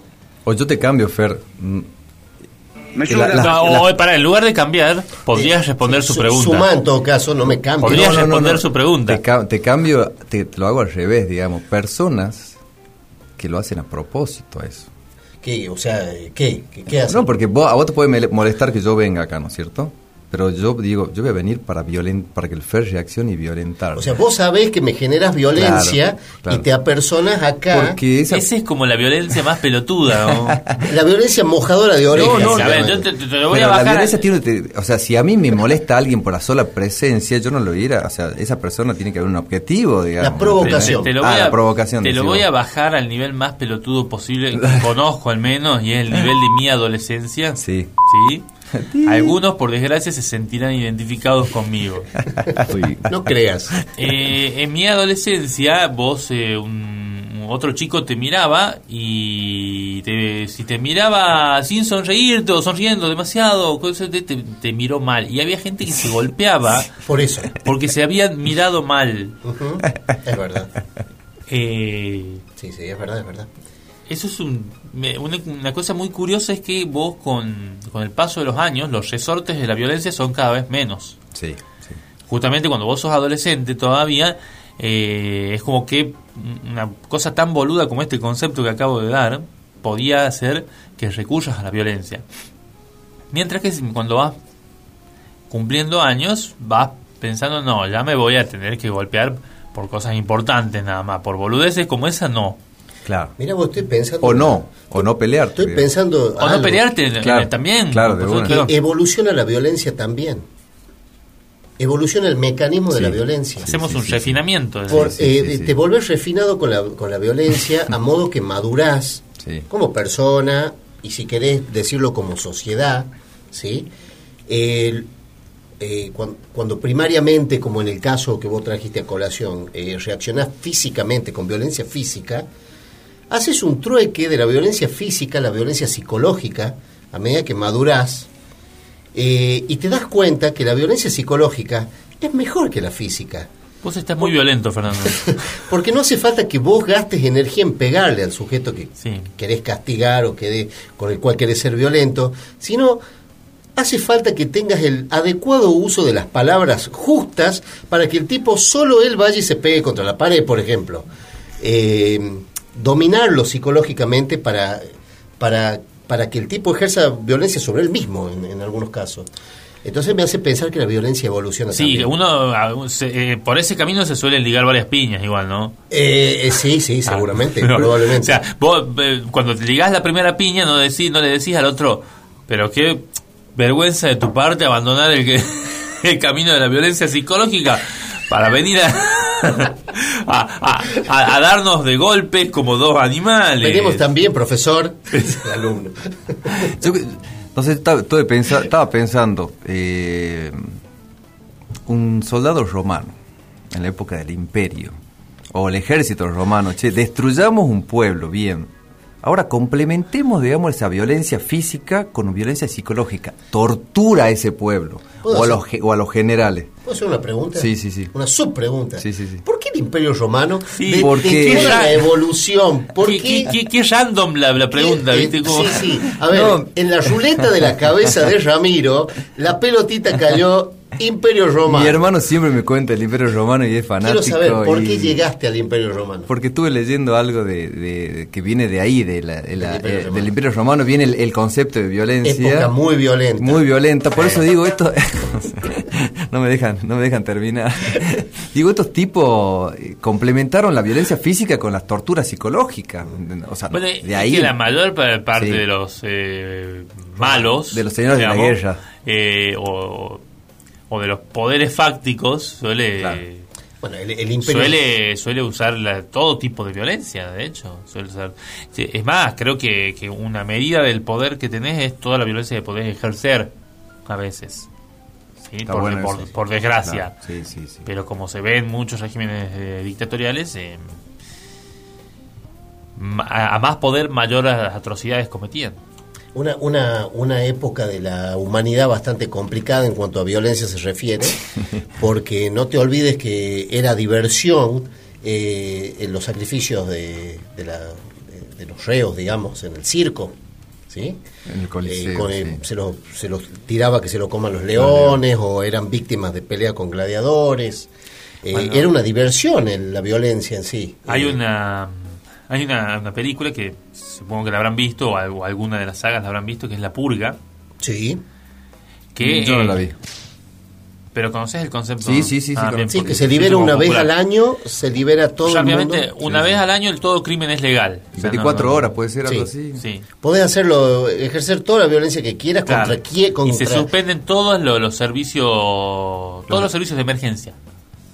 O yo te cambio, Fer. Me la- la- No, o, para, en lugar de cambiar, podrías Eh, responder su su- pregunta. Suma en todo caso, no me cambia. Podría- Podrías No, no, no, responder no. su pregunta. Te, te cambio, te, te lo hago al revés, digamos. Personas que lo hacen a propósito a eso. ¿Qué? O sea, ¿qué? ¿Qué, qué hacen? No, porque vos- a vos te puede molestar que yo venga acá, ¿no es cierto? Pero yo digo, yo voy a venir para violen- para que el Fer reaccione y violentar. O sea, vos sabés que me generas violencia Claro, claro. y te apersonas acá. porque esa, Esa es como la violencia más pelotuda, ¿no? La violencia mojadora de orejas. no, se a ver, yo te, te- te lo voy Pero a la bajar. violencia tiene, te- o sea, si a mí me molesta a alguien por la sola presencia, yo no lo irá, o sea, esa persona tiene que haber un objetivo, digamos. La provocación. Te, te lo Ah, voy la a, provocación, te lo voy vos. a bajar al nivel más pelotudo posible que conozco al menos y es el nivel de mi adolescencia. Sí. ¿Sí? Algunos, por desgracia, se sentirán identificados conmigo. Uy. No creas. Eh, en mi adolescencia, vos, eh, un, otro chico te miraba y te- si te miraba sin sonreírte o sonriendo demasiado, cosas de- te, te miró mal. Y había gente que se golpeaba Por eso. porque se habían mirado mal. Es verdad. Eh, Sí, sí, es verdad, es verdad. Eso es un, una, una cosa muy curiosa es que vos con, con el paso de los años los resortes de la violencia son cada vez menos. Sí, sí. Justamente cuando vos sos adolescente todavía eh, es como que una cosa tan boluda como este concepto que acabo de dar podía hacer que recurras a la violencia. Mientras que cuando vas cumpliendo años vas pensando no, ya me voy a tener que golpear por cosas importantes nada más, por boludeces como esa no. Claro. Mira, vos estoy pensando. O no, o no pelear. Estoy pensando. O no pelearte eh, Claro, también. claro, de. Que evoluciona la violencia también. Evoluciona el mecanismo de la violencia. Hacemos sí, un sí, refinamiento. de- Por- sí, eh, sí, sí. Te volvés refinado con la, con la violencia a modo que madurás Sí. como persona y si querés decirlo como sociedad, ¿sí? El- eh, cuan- cuando, primariamente, como en el caso que vos trajiste a colación, eh, reaccionás físicamente con violencia física, haces un trueque de la violencia física a la violencia psicológica a medida que madurás eh, y te das cuenta que la violencia psicológica es mejor que la física. Vos estás muy violento, Fernando. Porque no hace falta que vos gastes energía en pegarle al sujeto que Sí. querés castigar o que con el cual querés ser violento, sino hace falta que tengas el adecuado uso de las palabras justas para que el tipo solo él vaya y se pegue contra la pared, por ejemplo. Eh, dominarlo psicológicamente para, para, para que el tipo ejerza violencia sobre él mismo en, en algunos casos. Entonces me hace pensar que la violencia evoluciona Sí, también. uno se- eh, por ese camino se suelen ligar varias piñas igual, ¿no? Eh, eh, sí, sí, seguramente, Ah, no. probablemente. O sea, vos eh, cuando te ligás la primera piña no decís, no le decís al otro, pero qué vergüenza de tu parte abandonar el, que- el camino de la violencia psicológica para venir a, a, a- a darnos de golpes como dos animales. Venimos también, profesor, el alumno. Yo, entonces estaba, estuve pensa- estaba pensando, eh, un soldado romano en la época del imperio, o el ejército romano, che, destruyamos un pueblo, bien. Ahora complementemos, digamos, esa violencia física con violencia psicológica. Tortura a ese pueblo. ¿Puedo o a, los, ge- o a los generales. ¿Puedo hacer una pregunta? Sí, sí, sí. Una subpregunta. Sí, sí, sí. ¿Por qué el Imperio Romano? Sí, de, porque- de toda la evolución. ¿Por ¿Qué, qué? qué- qué- qué random la, la pregunta, ¿viste? Como- Sí, sí. A ver, No. en la ruleta de la cabeza de Ramiro, la pelotita cayó Imperio Romano. Mi hermano siempre me cuenta el Imperio Romano y es fanático. Quiero saber, ¿por y- qué llegaste al Imperio Romano? Porque estuve leyendo algo de, de- de- que viene de ahí, de la- de la- Del Imperio eh, Romano. del Imperio Romano, viene el, el concepto de violencia. Época muy violenta. Muy violenta, por eso digo esto, no me dejan, no me dejan terminar. digo, estos tipos eh, complementaron la violencia física con las torturas psicológicas. O sea, Bueno, de es ahí que la mayor pa- parte Sí. de los eh, malos, De los señores de la guerra. eh, o, o de los poderes fácticos, suele Claro. Bueno, el, el Imperio suele suele usar la- todo tipo de violencia, de hecho. Suele usar. Es más, creo que, que una medida del poder que tenés es toda la violencia que podés ejercer a veces. ¿Sí? Por, bueno por- eso, sí. por desgracia. Claro, sí, sí, sí. Pero como se ve en muchos regímenes eh, dictatoriales, eh, a, a más poder, mayor a- atrocidades cometían. Una, una, una época de la humanidad bastante complicada en cuanto a violencia se refiere, porque no te olvides que era diversión eh, en los sacrificios de, de, la- de- de los reos, digamos, en el circo. ¿sí? En el Coliseo, Eh, con- sí. se, los, se los tiraba que se lo coman los leones o eran víctimas de pelea con gladiadores. Eh, Bueno. era una diversión en la violencia en sí. Hay Eh, una hay una, una película que supongo que la habrán visto, o, al- o alguna de las sagas la habrán visto, que es La Purga. Sí. Que, Yo no la vi. Pero conoces el concepto. Sí, sí, sí, sí, Ah, bien, Sí, porque que se libera una vez popular. al año, se libera todo el Rápidamente, mundo. una vez al año el todo crimen es legal. O sea, 24 no- no- horas puede ser algo Sí. así. Sí. Podés hacerlo, ejercer toda la violencia que quieras Claro. contra quién, Y se suspenden todos los, los servicios, todos los servicios de emergencia.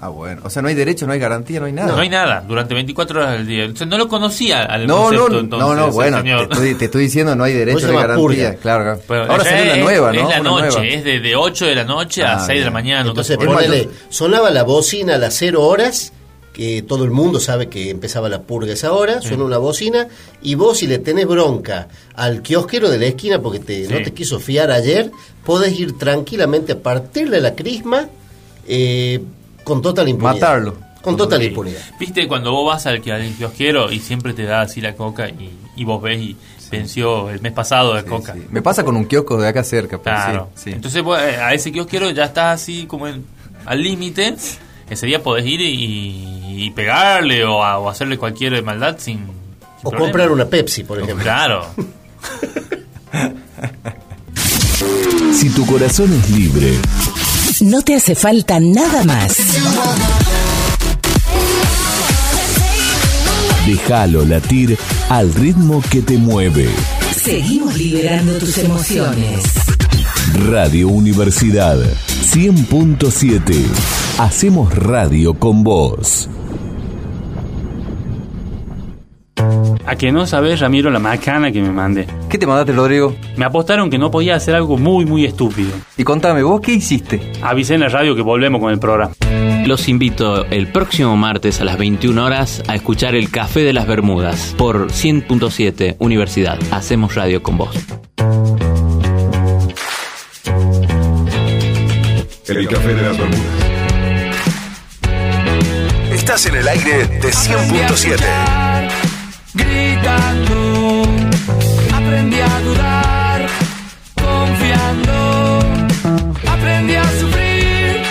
Ah, bueno. O sea, no hay derecho, no hay garantía, no hay nada. No, hay nada durante 24 horas al día. Entonces, no lo conocía al No, concepto, no, entonces, no, no, bueno, te señor. estoy, te estoy diciendo no hay derecho, no hay garantía. purga. Claro, claro. Pero Ahora salió la es- nueva, ¿no? Es la Una noche, nueva. es de, de 8 de la noche a Ah, 6 de la mañana. Entonces, ponele, sonaba la bocina a las 0 horas, que todo el mundo sabe que empezaba la purga esa hora, suena una bocina, y vos si le tenés bronca al kiosquero de la esquina porque te, Sí. no te quiso fiar ayer, podés ir tranquilamente a partirle la crisma eh, con total impunidad. Matarlo. Con total impunidad. Viste cuando vos vas al, que- al kiosquero y siempre te da así la coca y, y vos ves y venció el mes pasado de Sí, coca. sí. Me pasa con un kiosco de acá cerca. pero Claro. sí, sí. Entonces vos, eh, a ese kiosquero ya estás así como en- al límite. Ese día podés ir y, y pegarle o, a- o hacerle cualquier maldad sin. sin O problema. comprar una Pepsi, por ejemplo. Claro. Si tu corazón es libre, No te hace falta nada más. déjalo latir al ritmo que te mueve. Seguimos liberando tus emociones. Radio Universidad 100.7. Hacemos radio con vos. A que no sabes, Ramiro, la macana que me mandé. ¿Qué te mandaste, Rodrigo? Me apostaron que no podía hacer algo muy, muy estúpido. Y contame, ¿vos qué hiciste? Avisé en la radio que volvemos con el programa. Los invito el próximo martes a las 21 horas a escuchar el Café de las Bermudas por 100.7 Universidad. Hacemos radio con vos. El café de las Bermudas. Estás en el aire de 100.7. Gritando, aprendí a dudar, confiando, aprendí a sufrir,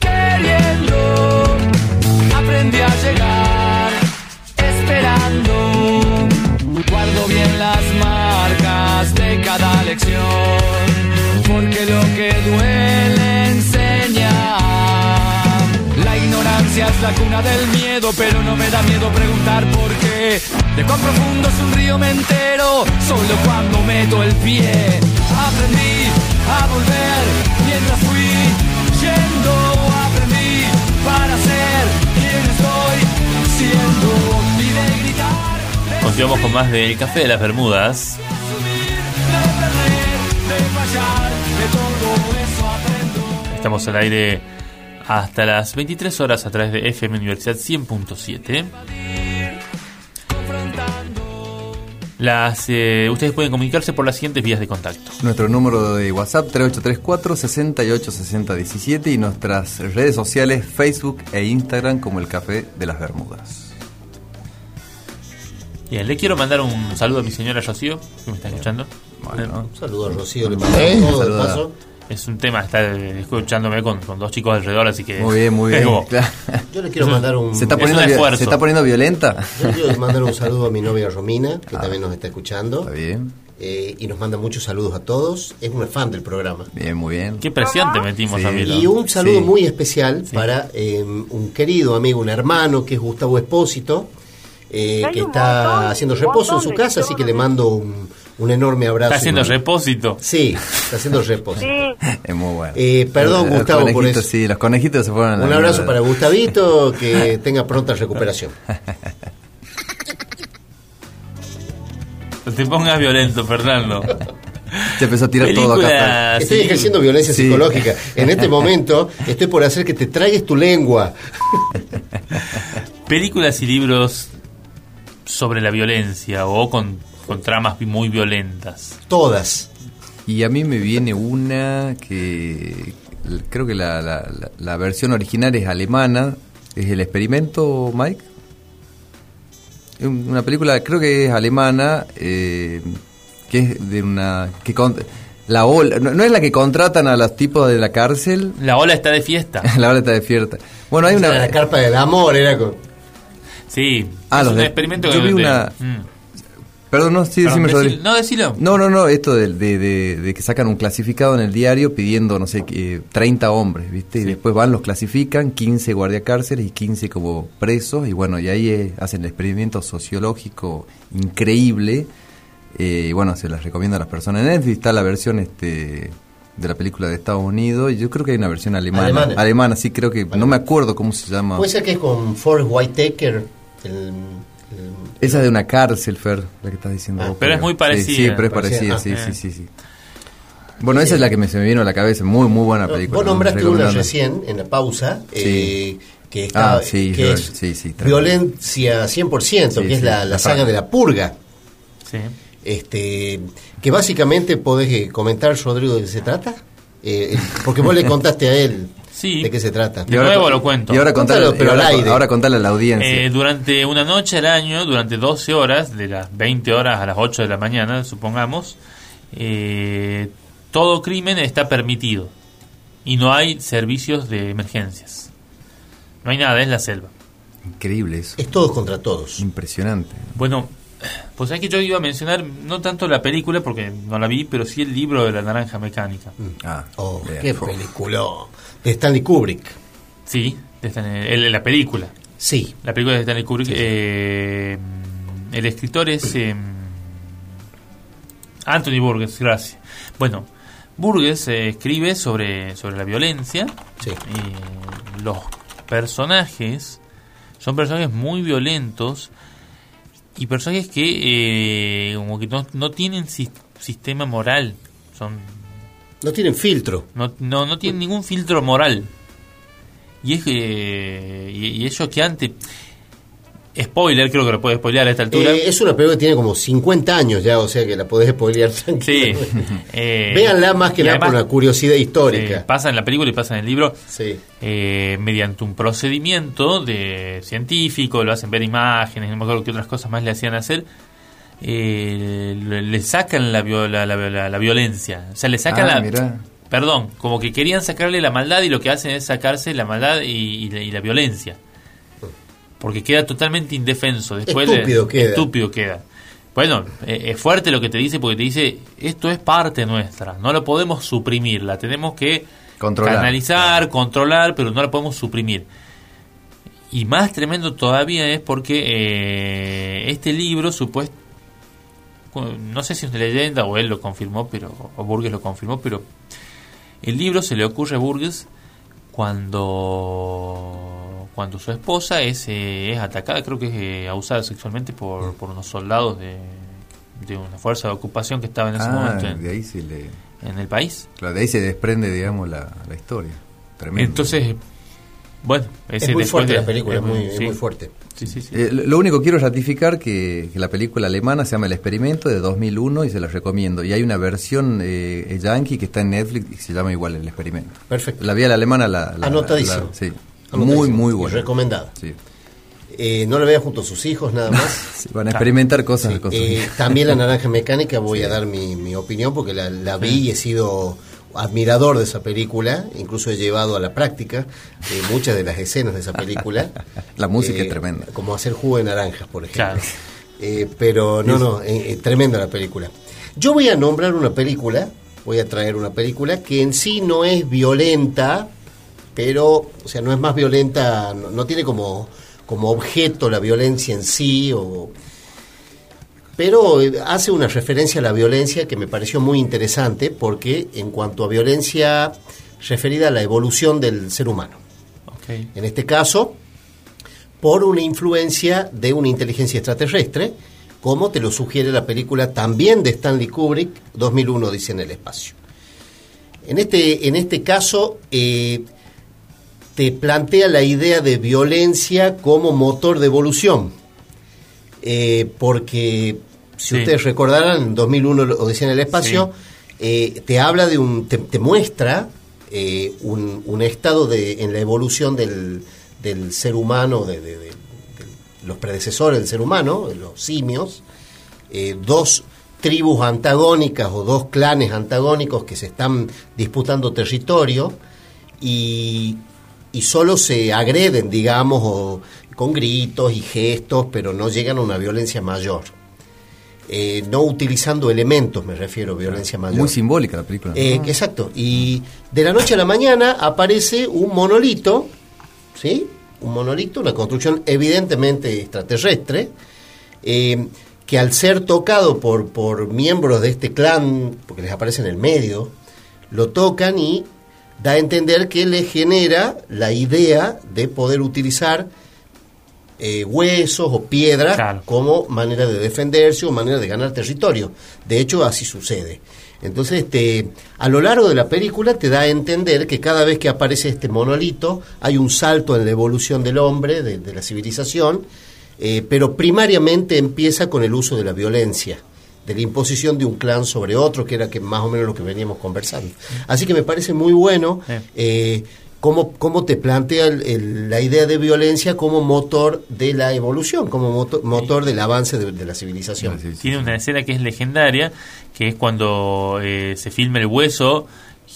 queriendo, aprendí a llegar, esperando, guardo bien las marcas de cada lección, ignorancia es la cuna del miedo, pero no me da miedo preguntar por qué. De cuán profundo es un río me entero, solo cuando meto el pie. Aprendí a volver mientras fui yendo. Aprendí para ser quien estoy siendo. Y de gritar, Continuamos con más del Café de las Bermudas. de perder, de fallar, de todo eso aprendo. Estamos al aire hasta las 23 horas a través de FM Universidad 100.7. Las, eh, ustedes pueden comunicarse por las siguientes vías de contacto. Nuestro número de WhatsApp 3834 686017 y nuestras redes sociales Facebook e Instagram como el Café de las Bermudas. Bien, le quiero mandar un saludo a mi señora Rocío, que me está escuchando. Bueno. Un saludo a Rocío, le mandamos todo de Saluda. paso. Es un tema, está eh, escuchándome con, con dos chicos alrededor, así que... Muy bien, muy bien. como- Claro. Yo le quiero mandar un... ¿Se está, Es poniendo, un vi- esfuerzo. ¿Se está poniendo violenta? Yo quiero mandar un saludo a mi novia Romina, que también nos está escuchando. Está bien, eh, y nos manda muchos saludos a todos. Es una fan del programa. bien, muy bien. Qué presión te metimos, Sí. Ramiro. Y un saludo Sí. muy especial para eh, un querido amigo, un hermano, que es Gustavo Espósito, eh, que está montón, haciendo reposo en su casa, así que le mando un, un enorme abrazo. Está haciendo y repósito. Sí, está haciendo reposo. Sí, Es muy bueno. Eh, perdón, Los Gustavo, por eso. Sí, los conejitos se fueron a la Un abrazo para Gustavito, que tenga pronta recuperación. No te pongas violento, Fernando. Se empezó a tirar todo acá. Estoy sí. ejerciendo violencia Sí. psicológica. En este momento estoy por hacer que te tragues tu lengua. Películas y libros sobre la violencia o con, con tramas muy violentas. Todas. Y a mí me viene una que creo que la, la- la- la versión original es alemana. ¿Es el experimento, Mike? Una película, creo que es alemana, eh, que es de una... que con- la ola, no, no es la que contratan a los tipos de la cárcel, La ola está de fiesta. la ola está despierta. Bueno, hay una... La carpa del amor era con... Sí. Ah, es los un de- experimento yo que vi de- una- Mm. Perdón, no, sí, Perdón, decime, no, decilo. No, no, no, esto de, de- de- de que sacan un clasificado en el diario pidiendo, no sé, que 30 hombres, ¿viste? Y después van, los clasifican, 15 guardiacárceles y 15 como presos, y bueno, y ahí eh, hacen el experimento sociológico increíble. eh, y bueno, se las recomiendo a las personas. En Netflix está la versión este de la película de Estados Unidos, y yo creo que hay una versión alemana. Alemana. Alemana, sí, creo que, no me acuerdo cómo se llama. Puede ser que es con Forrest Whitaker. El, Esa de una cárcel, Fer, la que estás diciendo. Ah, vos, pero es muy Sí, parecida. Sí, pero es Parecida, parecida, ah, sí, eh. sí, sí, sí. Bueno, esa es la que me, se me vino a la cabeza, muy, muy buena película. Vos nombraste una recién en la pausa. eh, que, está, Ah, sí, que es sí, sí, violencia 100%, Sí, que es sí, la, la la saga de la purga. Sí. Este, que básicamente podés eh, comentar, Rodrigo, de qué se trata. Eh, porque vos le contaste a él Sí. de qué se trata. De nuevo lo cuento. Y ahora Contalo, pero y ahora, al aire. ahora contarle a la audiencia. Eh, durante una noche al año, durante 12 horas, de las 20 horas a las 8 de la mañana, supongamos, eh, todo crimen está permitido y no hay servicios de emergencias. No hay nada, es la selva. Increíble eso. Es todos contra todos. Impresionante. Bueno, pues es que yo iba a mencionar no tanto la película porque no la vi, pero sí el libro de la naranja mecánica. Ah, Oh, qué película. De Stanley Kubrick. Sí, de Stanley- el- la película. Sí. La película de Stanley Kubrick. eh, el escritor es eh, Anthony Burgess, gracias. Bueno, Burgess eh, escribe sobre, sobre la violencia. Sí. Los personajes son personajes muy violentos y personajes que eh, como que no, no tienen sis- sistema moral. Son No tienen filtro. no, no, no tienen ningún filtro moral. Y es que. Y, y es choqueante. Spoiler, creo que lo puedo spoilear a esta altura. Eh, es una película que tiene como 50 años ya, o sea que la podés spoilear sí. tranquilamente. Eh, Véanla más que nada por una curiosidad eh, histórica. pasa en la película y pasa en el libro. Sí. eh, mediante un procedimiento de científico, lo hacen ver imágenes, no me acuerdo qué otras cosas más le hacían hacer. eh, le, le sacan la, la, la- la- la violencia. O sea, le sacan Ah, la. mirá. Perdón, como que querían sacarle la maldad y lo que hacen es sacarse la maldad y, y la, y la violencia. Porque queda totalmente indefenso. Después de- Estúpido queda. Estúpido queda. Bueno, eh, es fuerte lo que te dice porque te dice, esto es parte nuestra, no lo podemos suprimir, la tenemos que Controlar. canalizar, controlar, pero no la podemos suprimir. Y más tremendo todavía es porque eh, este libro, supuesto, no sé si es una leyenda o él lo confirmó, pero o Burgess lo confirmó, pero el libro se le ocurre a Burgess cuando cuando su esposa es, eh, es atacada, creo que es eh, abusada sexualmente por, por unos soldados de, de una fuerza de ocupación que estaba en ese Ah, momento en, de ahí se le... en el país. Claro, de ahí se desprende, digamos, la, la historia. Tremendo. Entonces, Bueno, ese es muy fuerte de- la película, es muy, sí. fuerte. Sí, sí, sí. Eh, lo único que quiero ratificar que, que la película alemana se llama El Experimento de 2001 y se la recomiendo. Y hay una versión eh, yankee que está en Netflix y se llama igual El Experimento. Perfecto. La vía la alemana la... la- Anotadísimo. la- sí. Muy, muy buena. recomendada. Sí. Eh, no la vea junto a sus hijos nada más. Sí, van a experimentar cosas. cosas. Eh, también la naranja mecánica voy a dar mi, mi opinión porque la, la vi y he sido admirador de esa película, incluso he llevado a la práctica eh, muchas de las escenas de esa película. La música Eh, es tremenda. Como hacer jugo de naranjas, por ejemplo. Claro. Eh, pero no, no, eh, eh, tremenda la película. Yo voy a nombrar una película, voy a traer una película que en sí no es violenta, pero, o sea, no es más violenta, no, no tiene como, como objeto la violencia en sí, o, pero eh, hace una referencia a la violencia que me pareció muy interesante, porque en cuanto a violencia referida a la evolución del ser humano. En este caso, por una influencia de una inteligencia extraterrestre, como te lo sugiere la película también de Stanley Kubrick, 2001 dice en el espacio. En este, en este caso, eh, te plantea la idea de violencia como motor de evolución. Eh, porque, si Sí. ustedes recordarán, en 2001 lo decía en el espacio, eh, te habla de un, te, te muestra eh, un, un estado de, en la evolución del, del ser humano, de, de- los predecesores del ser humano, los simios, dos tribus antagónicas o dos clanes antagónicos que se están disputando territorio y, y solo se agreden, digamos, o con gritos y gestos, pero no llegan a una violencia mayor. Eh, no utilizando elementos, me refiero, violencia mayor. Muy simbólica la película. Eh, Exacto. Y de la noche a la mañana aparece un monolito, ¿sí? Un monolito, una construcción evidentemente extraterrestre, eh, que al ser tocado por, por miembros de este clan, porque les aparece en el medio, lo tocan y da a entender que les genera la idea de poder utilizar eh, huesos o piedras Claro. como manera de defenderse o manera de ganar territorio. De hecho, así sucede. Entonces, este, a lo largo de la película te da a entender que cada vez que aparece este monolito hay un salto en la evolución del hombre, de, de la civilización, eh, pero primariamente empieza con el uso de la violencia, de la imposición de un clan sobre otro, que era que más o menos lo que veníamos conversando. Así que me parece muy bueno eh, cómo, cómo te plantea el- el- la idea de violencia como motor de la evolución, como moto- motor del avance de, de la civilización. Tiene una escena que es legendaria, que es cuando eh, se filma el hueso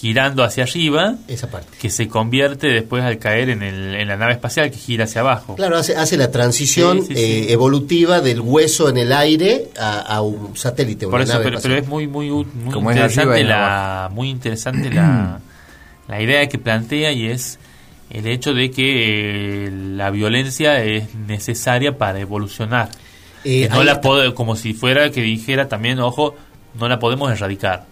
girando hacia arriba, Esa parte. que se convierte después al caer en, el- en la nave espacial que gira hacia abajo. Claro, hace, hace la transición Sí, sí, sí. eh, evolutiva del hueso en el aire a, a un satélite, Por una eso, nave pero, pero es muy muy muy Como es interesante la muy interesante la, la idea que plantea y es el hecho de que eh, la violencia es necesaria para evolucionar. Eh, Que no la pode- como si fuera que dijera también, ojo, no la podemos erradicar.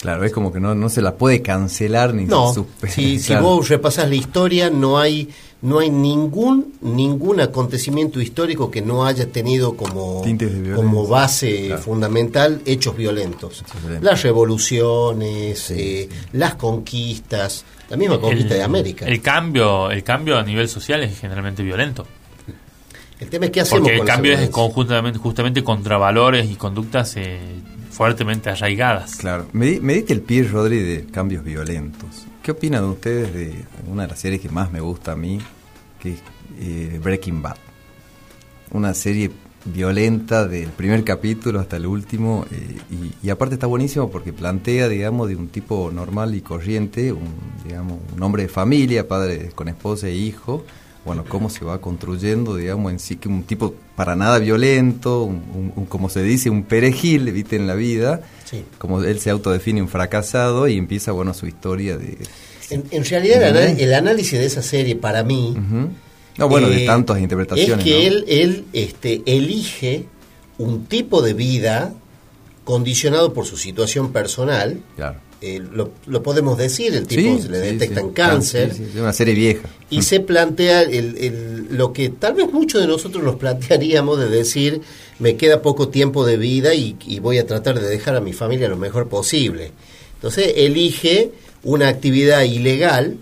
Claro, es como que no, no se la puede cancelar ni No, si, si Claro. vos repasas la historia, no hay no hay ningún ningún acontecimiento histórico que no haya tenido como, como base Claro. fundamental hechos violentos. Las revoluciones, eh, las conquistas, la misma conquista el, de América. El cambio, el cambio a nivel social es generalmente violento. El tema es qué hacemos Porque el con cambio es conjuntamente, justamente contra valores y conductas eh, fuertemente arraigadas. Claro. Me, el pie, Rodri, de cambios violentos. ¿Qué opinan ustedes de una de las series que más me gusta a mí, que es eh, Breaking Bad? Una serie violenta del primer capítulo hasta el último eh, y, y aparte está buenísimo porque plantea, digamos, de un tipo normal y corriente, un, digamos, un hombre de familia, padre con esposa e hijo, bueno, cómo se va construyendo, digamos, en sí que un tipo para nada violento, un, un- un- como se dice, un perejil, viste, en la vida, Sí. como él se autodefine un fracasado y empieza, bueno, su historia de... En, en realidad, el, análisis de esa serie, para mí. No, bueno, de eh, tantas interpretaciones. Es que ¿no? él, él este, elige un tipo de vida condicionado por su situación personal. Claro. Eh, lo, lo podemos decir, el tipo Sí, se le detectan sí. cáncer. Sí, es una serie vieja. Y se plantea el, el- lo que tal vez muchos de nosotros nos plantearíamos de decir, me queda poco tiempo de vida y, y voy a tratar de dejar a mi familia lo mejor posible. Entonces elige una actividad ilegal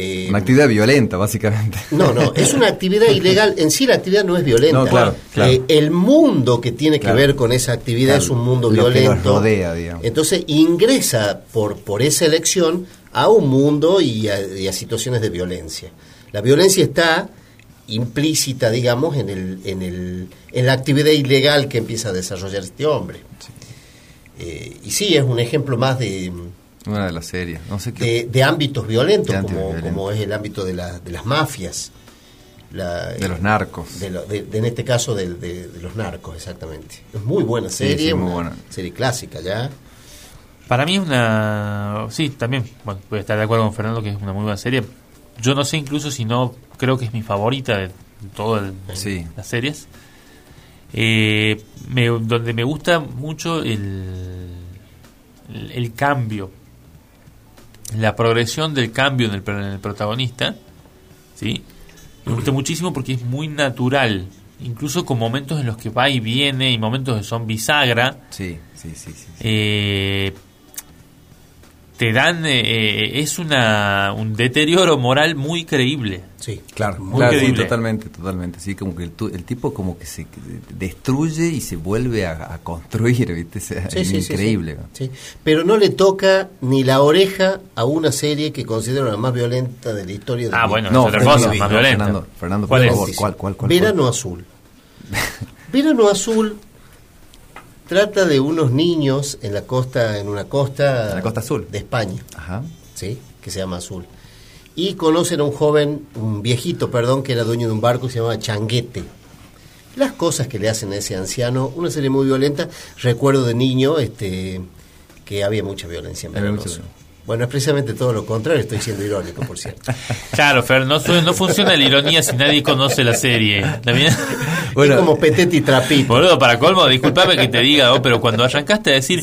Eh, Una actividad violenta, básicamente. No, no, es una actividad ilegal. En sí la actividad no es violenta. No, claro, claro. Eh, el mundo que tiene que Claro. ver con esa actividad es un mundo lo que violento. los rodea, digamos. Entonces ingresa por, por esa elección a un mundo y a, y a situaciones de violencia. La violencia está implícita, digamos, en, el, en, el, en la actividad ilegal que empieza a desarrollar este hombre. Eh, y sí, es un ejemplo más de, Una de las series. No sé qué. de, de ámbitos violentos, De como, es el ámbito de, la- de las mafias. La- De los narcos. de lo- de- de- en este caso del- de, de los narcos, exactamente. Es muy buena Sí, serie, sí, muy una buena. serie clásica ya. Para mí es una... Sí, también, bueno, voy a estar de acuerdo con Fernando que es una muy buena serie. Yo no sé incluso si no, creo que es mi favorita de todas Sí. las series. Eh, me- donde me gusta mucho el, el, el cambio, la progresión del cambio en el, en el protagonista, ¿sí? Me gusta muchísimo porque es muy natural, incluso con momentos en los que va y viene y momentos que son bisagra. Sí, sí, sí. sí. Eh, te dan eh, eh, es una un deterioro moral muy creíble Sí, Claro, Muy claro, sí, creíble. totalmente, totalmente. Sí, como que el, tu- el tipo como que se destruye y se vuelve a, a construir, ¿viste? Sí, es sí, increíble. sí. Sí. Pero no le toca ni la oreja a una serie que considero la más violenta de la historia de Ah, bueno, No, es otra no, cosa, no, más no, violenta. Fernando, Fernando, ¿Cuál por es? favor, ¿cuál, cuál, cuál? Verano Azul. Verano Azul trata de unos niños en la costa, en una costa, En la costa azul. de España, Ajá. ¿sí? que se llama Azul. Y conocen a un joven, un viejito, perdón, que era dueño de un barco que se llamaba Changuete. Las cosas que le hacen a ese anciano, una serie muy violenta. Recuerdo de niño este, que había mucha violencia en. Bueno, es precisamente todo lo contrario, estoy siendo irónico, por cierto. claro Fer no, no funciona la ironía si nadie conoce la serie La es como Petete y Trapito. Boludo, para colmo, disculpame que te diga, oh, pero cuando arrancaste a decir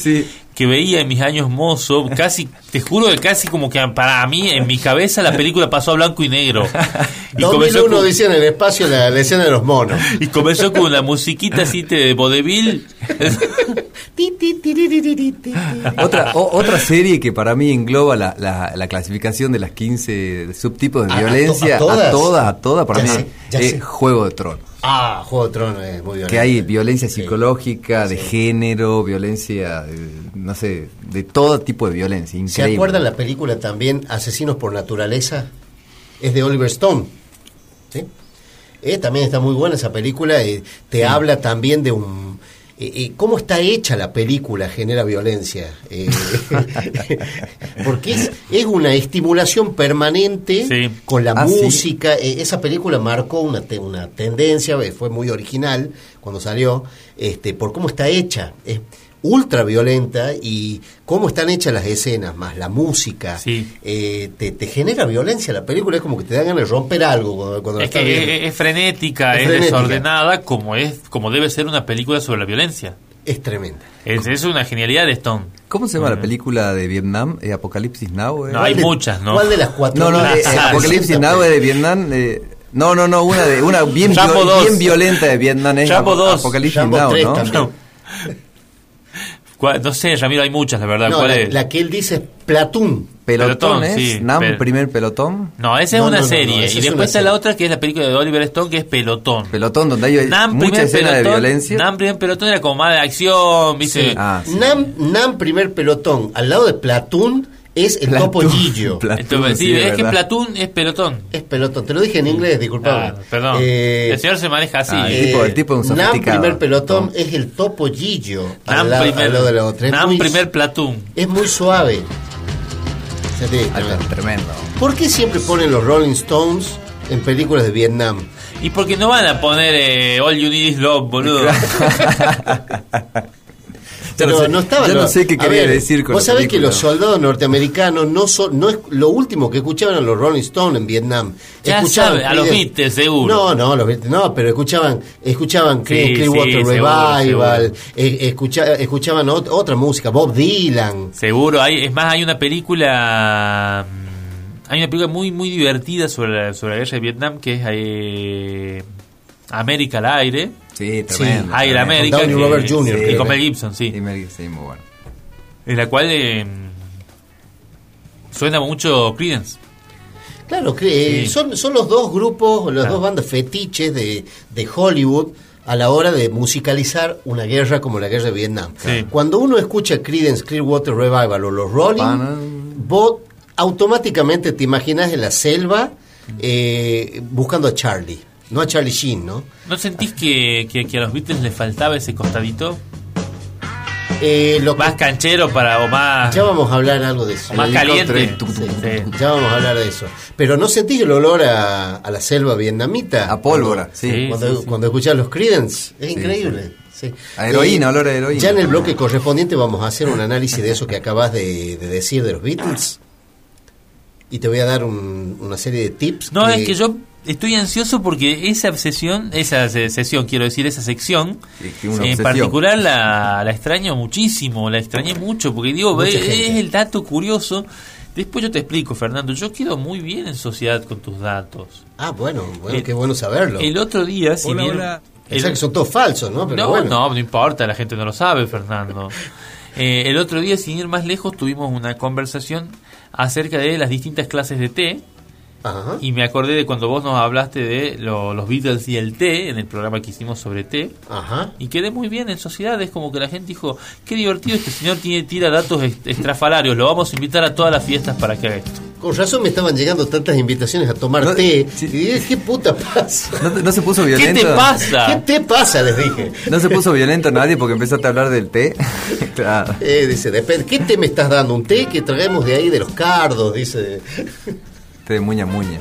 que veía en mis años mozo, casi, te juro que casi como que para mí, en mi cabeza, la película pasó a blanco y negro. Y 2001 con, dice en el espacio la, la escena de los monos. y comenzó con la musiquita así de vodevil. Otra, o- otra serie que para mí engloba la, la, la clasificación de las 15 subtipos de ¿A- a to- violencia, a todas? a todas, a todas, para Ya mí sé, es sé. Juego de Tronos. Ah, Juego de Tronos es muy violento. Que hay violencia psicológica, de género, violencia, de- no sé, de todo tipo de violencia. ¿Se acuerdan la película también Asesinos por Naturaleza? Es de Oliver Stone. ¿sí? Eh, también está muy buena esa película. eh, te habla también de un... eh, eh, ¿Cómo está hecha la película? Genera violencia. eh, porque es, es una estimulación permanente Sí. con la Ah, sí. música. eh, esa película marcó una, te- una tendencia, fue muy original cuando salió, este, por cómo está hecha. Es ultra violenta y cómo están hechas las escenas, más la música, Sí. eh, te, te genera violencia la película, es como que te dan ganas de romper algo cuando, cuando la Es que estás es, es frenética, Es es, frenética. desordenada, como es como debe ser una película sobre la violencia. Es tremenda. Es, es una genialidad de Stone. ¿Cómo se llama la película de Vietnam? Eh, Apocalipsis Now. eh? No, hay ¿Cuál de- muchas, ¿no? ¿Cuál de las cuatro? No, no, eh, Apocalipsis Now es de Vietnam. eh, no, no, no, una de una bien, viol- bien violenta de Vietnam es Ap- dos. Apocalipsis Now. también. ¿Cuál- No sé, Ramiro, hay muchas, la verdad. No, ¿Cuál la, es? la que él dice es Platoon. Pelotón Pelotón, es sí, Nam primer pelotón. No, esa es No, una no, serie. y es después está la otra que es la película de Oliver Stone, que es Pelotón. Pelotón donde hay Nam mucha escena de violencia. Nam primer pelotón era como más de acción, ¿viste? Sí. Ah, sí. Nam, Nam primer pelotón, al lado de Platoon es el Platoon. topo Gillo. Platoon, Entonces, sí, sí, es que. Platoon es pelotón. Es pelotón, te lo dije en inglés, disculpame. Ah, perdón. Eh, el señor se maneja así. Ah, el tipo- el tipo es un Nam primer pelotón es el topo Gillo. Nam lado- primer, de la otra. Es Nam muy- primer Platoon. Es muy suave. Tremendo. ¿Por qué siempre ponen los Rolling Stones en películas de Vietnam? Y porque no van a poner eh, All You Need Is Love, boludo. Yo no sé- yo no sé qué quería decir con Vos la sabés que los soldados norteamericanos no son, no es lo último que escuchaban a los Rolling Stones en Vietnam. Ya Escuchaban sabe, a los Beatles, seguro. No, no, los Beatles, no, pero escuchaban, escuchaban Sí, Clear- Clearwater sí, Revival, seguro. escucha- escuchaban ot- otra música, Bob Dylan. Seguro, hay, es más, hay una película. mm, Hay una película muy muy divertida sobre la, sobre la guerra de Vietnam que es eh, América al aire. Sí, tremendo. El tremendo. América. Downey que- Robert Jr., y con Mel Gibson, sí. Sí, Mel- sí, muy bueno. En la cual eh, suena mucho Creedence. Claro, que, eh, Sí. son, son los dos grupos, las Claro. dos bandas fetiches de, de Hollywood a la hora de musicalizar una guerra como la guerra de Vietnam. Sí. Cuando uno escucha Creedence Clearwater Revival o los Rolling, vos automáticamente te imaginas en la selva eh, buscando a Charlie, no a Charlie Sheen, ¿no? ¿No sentís que, que- que a los Beatles les faltaba ese costadito? Eh, lo que- Más canchero para o más, ya vamos a hablar algo de eso. o más caliente. Sí. Ya vamos a hablar de eso. Pero ¿no sentís el olor a, a la selva vietnamita? A pólvora, Cuando- sí. Sí. Cuando, cuando escuchas los Creedence, es increíble. sí. A heroína, Eh, olor a heroína. Ya en el bloque correspondiente vamos a hacer un análisis de eso que acabas de, de decir de los Beatles. Y te voy a dar un- una serie de tips. No, es que yo estoy ansioso porque esa obsesión, esa se- sesión, quiero decir, esa sección, Sí, en particular la, la extraño muchísimo, la extrañé mucho, porque digo, es el dato curioso. Después yo te explico, Fernando, yo quedo muy bien en sociedad con tus datos. Ah, bueno, bueno El- qué bueno saberlo. El otro día, si Hola, vieron- hola. el- o sea que son todos falsos, ¿no? Pero no, bueno. no, no importa, la gente no lo sabe, Fernando. Eh, el otro día, sin ir más lejos, tuvimos una conversación acerca de las distintas clases de té Ajá. y me acordé de cuando vos nos hablaste de lo- los Beatles y el té en el programa que hicimos sobre té Ajá. y quedé muy bien en sociedad. Es como que la gente dijo: Qué divertido, este señor tiene, tira datos est- estrafalarios, lo vamos a invitar a todas las fiestas para que haga esto. Con razón me estaban llegando tantas invitaciones a tomar No, té. sí. Y dije, ¿qué puta pasa? ¿No, te- no se puso ¿Qué violento? te ¿Qué pasa? te pasa? Les dije. No se puso violento nadie porque empezaste a hablar del té. claro. Eh, dice, depende, ¿qué té me estás dando? ¿Un té que traemos de ahí de los cardos? Dice. Té de muña muña.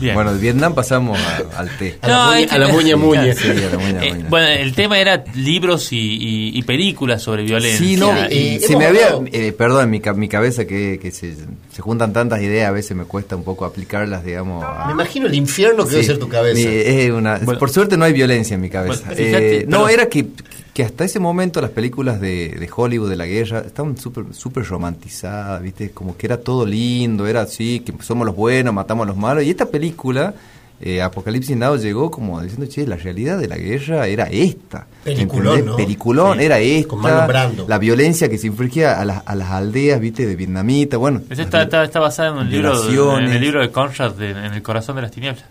Bien. Bueno, de Vietnam pasamos a- al té. A la muña- a la muña muña. Sí, a la muña Eh, muña. bueno, el tema era libros y, y- y películas sobre violencia. Sí, no, y eh, hemos me había, eh, perdón, mi, mi cabeza que, que se, se juntan tantas ideas, a veces me cuesta un poco aplicarlas, digamos. a- Me imagino el infierno que debe ser tu cabeza. mi- es una- Bueno. por suerte no hay violencia en mi cabeza. Bueno, fíjate, Eh, no, pero- era que, que hasta ese momento las películas de, de Hollywood, de la guerra, estaban súper súper romantizadas, ¿viste? Como que era todo lindo, era así, que somos los buenos, matamos a los malos. Y esta película, eh, Apocalipsis Now, llegó como diciendo, che, la realidad de la guerra era esta. Peliculón. ¿no? Peliculón, Sí, era esta. con Marlon Brando. La violencia que se infligía a las, a las aldeas, ¿viste? De vietnamita, bueno. Ese está, está, está basado en el, libro, de- en el libro de Conrad, de- en El corazón de las tinieblas.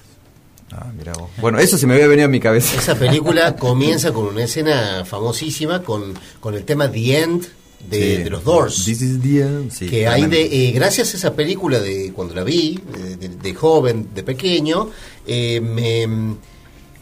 Ah, mira vos. Bueno, eso se me había venido a mi cabeza. Esa película comienza con una escena famosísima con, con el tema The End de, Sí. de los Doors. This is the end. Sí, que hay de, eh, gracias a esa película de cuando la vi, de, de joven, de pequeño, eh, me,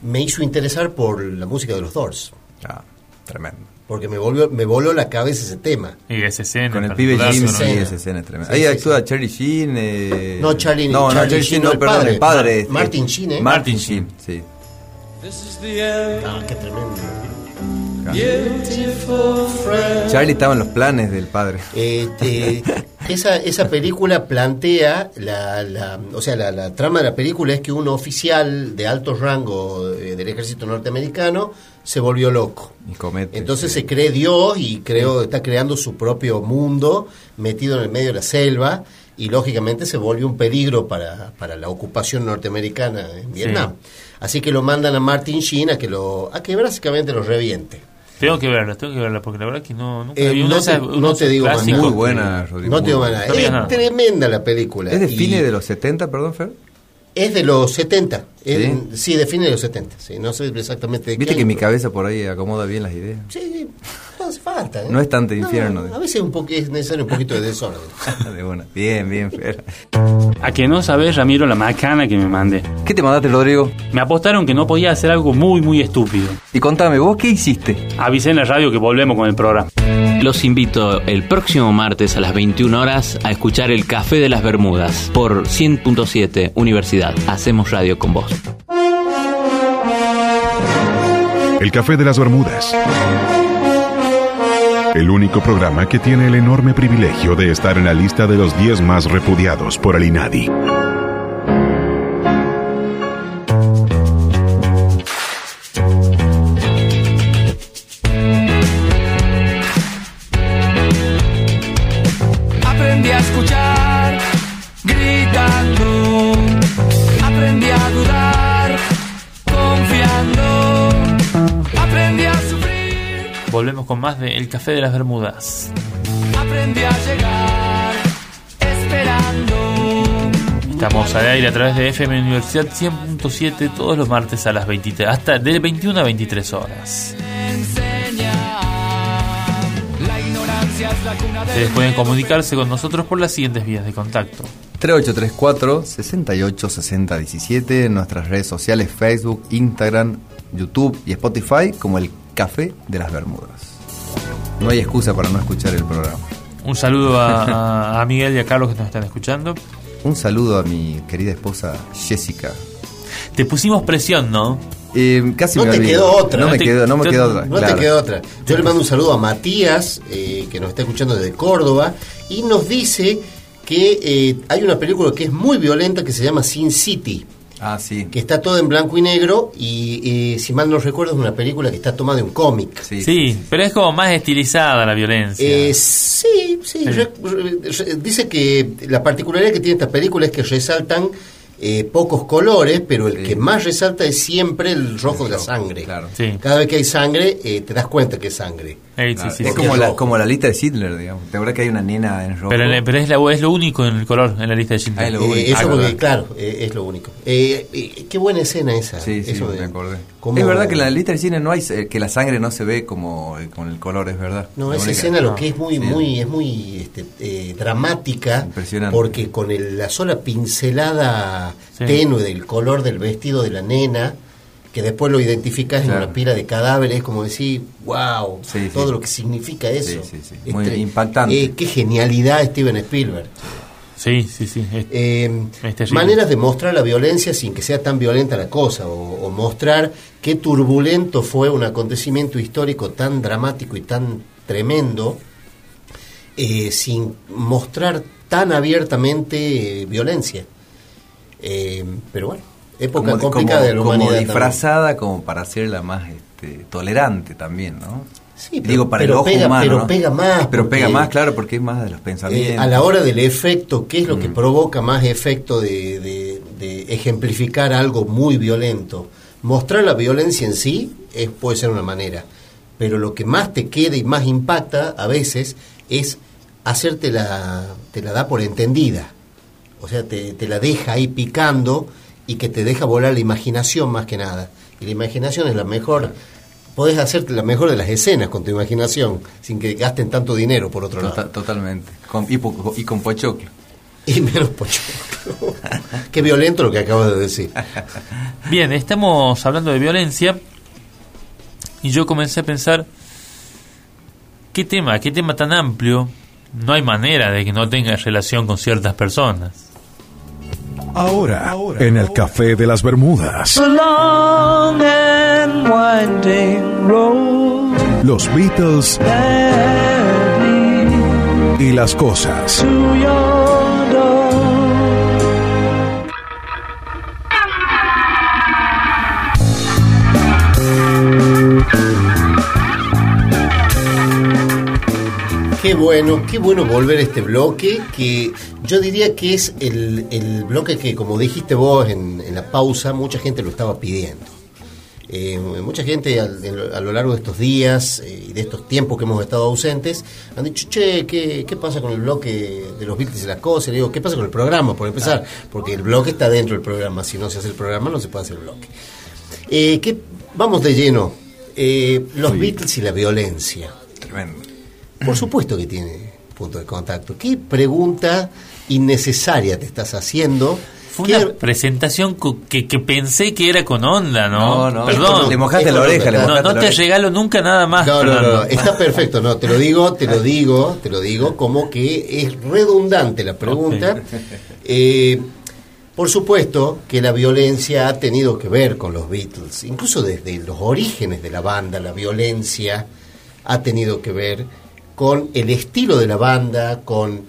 me hizo interesar por la música de los Doors. Ah, tremendo. Porque me volvió, me voló la cabeza ese tema. Y esa escena. Con el pibe Jim, sí, esa escena es tremenda. Sí, Ahí sí, actúa sí. Charlie Sheen. Eh... No, Charlie- no, no, Charlie Charlie Sheen, no, el perdón, padre. el padre. este, Martin Sheen, ¿eh? Martin Sheen, sí. Ah, qué tremendo. Charlie estaba en los planes del padre. Eh, te- esa, esa película plantea, la, la- o sea, la, la trama de la película es que un oficial de alto rango eh, del ejército norteamericano se volvió loco. Y comete. Entonces se cree Dios y creo, está creando su propio mundo metido en el medio de la selva y lógicamente se volvió un peligro para, para la ocupación norteamericana en Vietnam. Así que lo mandan a Martin Sheen a que lo a que básicamente lo reviente. Tengo que verla, tengo que verla, porque la verdad que no, nunca Eh, vi no te- no te digo más clásicos nada. Muy buena, Rodrigo. No te digo nada. Es nada. tremenda la película. ¿Es de fines de los 70, perdón, Fer? Es de los 70. Es- sí, de fines de los 70. Sí, no sé exactamente de Viste qué que año, mi pero- cabeza por ahí acomoda bien las ideas. Sí, no hace falta. ¿eh? No es tanto infierno. a veces un poco es necesario un poquito de desorden. de una. Bien, bien, Fer. A que no sabes, Ramiro, la macana que me mandé. ¿Qué te mandaste, Rodrigo? Me apostaron que no podía hacer algo muy, muy estúpido. Y contame, ¿vos qué hiciste? Avisé en la radio que volvemos con el programa. Los invito el próximo martes a las 21 horas a escuchar el Café de las Bermudas por 100.7 Universidad. Hacemos radio con vos. El Café de las Bermudas. El único programa que tiene el enorme privilegio de estar en la lista de los 10 más repudiados por el INADI. Con más de El Café de las Bermudas. Aprendí a llegar esperando. Estamos al aire a través de FM Universidad 100.7 todos los martes a las 23, hasta de 21 a 23 horas. Ustedes pueden comunicarse con nosotros por las siguientes vías de contacto. 3834 68 60 17 en nuestras redes sociales Facebook, Instagram, YouTube y Spotify como el Café de las Bermudas. No hay excusa para no escuchar el programa. Un saludo a, Miguel y a Carlos que nos están escuchando. Un saludo a mi querida esposa Jessica. Te pusimos presión, ¿no? Eh, casi No me te quedó otra. No, No me quedó, no me yo- quedó otra. No claro. te quedó otra. Yo le mando un saludo a Matías, eh, que nos está escuchando desde Córdoba, y nos dice que eh, hay una película que es muy violenta que se llama Sin City. Ah, sí. Que está todo en blanco y negro, y eh, si mal no recuerdo, es una película que está tomada de un cómic. Sí, pero es como más estilizada la violencia. Eh, sí, sí. re- re- re- dice que la particularidad que tiene esta película es que resaltan eh, pocos colores, pero el que más resalta es siempre el rojo de la sangre. Cada vez que hay sangre, eh, te das cuenta que es sangre. Claro, es como la, como la lista de Hitler, digamos. ¿Te acuerdas que hay una nena en rojo? Pero, pero es, la- es lo único en el color en la lista de Schindler. Eh, eso porque, claro, eh, es lo único. Eh, eh, qué buena escena esa. Sí, sí, Eso me de- acordé. cómo- Es verdad que en la lista del cine no hay eh, que la sangre no se ve como eh, con el color, es verdad. No, La esa única- escena lo que es muy, Sí. muy, es muy este, eh, dramática, Impresionante. porque con el- la sola pincelada Sí. tenue del color del vestido de la nena, que después lo identificas en una pila de cadáveres, como decir, wow, Sí, todo sí. lo que significa eso. Sí, sí, sí. Es Muy tre- impactante. eh, qué genialidad Steven Spielberg. Sí, sí, sí. Es, Eh, es terrible. maneras de mostrar la violencia sin que sea tan violenta la cosa, o, o mostrar qué turbulento fue un acontecimiento histórico tan dramático y tan tremendo, eh, sin mostrar tan abiertamente eh, violencia. Eh, pero bueno, época como, complicada como- de la como humanidad. también. disfrazada como para hacerla más este, tolerante también, ¿no? Sí, pero- Digo, para pero el ojo pega- humano. pero ¿no? pega más, Pero pega más, claro, porque es más de los pensamientos. Eh, a la hora del efecto, ¿qué es lo Mm. que provoca más efecto de, de- de ejemplificar algo muy violento? Mostrar la violencia en sí es, puede ser una manera, pero lo que más te queda y más impacta a veces es hacerte la, te la da por entendida. O sea, te, te la deja ahí picando y que te deja volar la imaginación más que nada. Y la imaginación es la mejor, podés hacerte la mejor de las escenas con tu imaginación, sin que gasten tanto dinero por otro lado. Tota- totalmente. Con- y, y con pochoclo. Y menos pochoclo. Qué violento lo que acabo de decir. Bien, estamos hablando de violencia y yo comencé a pensar qué tema, qué tema tan amplio. No hay manera de que no tenga relación con ciertas personas. Ahora, en el Café de las Bermudas, The long and winding road. Los Beatles y las cosas. Qué bueno, qué bueno volver a este bloque, que yo diría que es el, el bloque que, como dijiste vos en, en la pausa, mucha gente lo estaba pidiendo. Eh, mucha gente a lo largo de estos días eh, y de estos tiempos que hemos estado ausentes han dicho, che, ¿qué, qué pasa con el bloque de los Beatles y las cosas? Y le digo, ¿qué pasa con el programa? Por empezar, porque el bloque está dentro del programa. Si no se hace el programa, no se puede hacer el bloque. Eh, ¿qué- vamos de lleno. Eh, los Beatles y la violencia. Tremendo. Por supuesto que tiene punto de contacto. ¿Qué pregunta innecesaria te estás haciendo? Fue ¿Qué- una presentación que, que pensé que era con onda, ¿no? No, no, Perdón. le mojaste la oreja, onda, le. No, mojaste no la te oreja. regalo nunca nada más. No, no, no, está perfecto, no, te lo digo, te lo digo, te lo digo, como que es redundante la pregunta. Eh, por supuesto que la violencia ha tenido que ver con los Beatles, incluso desde los orígenes de la banda, la violencia ha tenido que ver con el estilo de la banda, con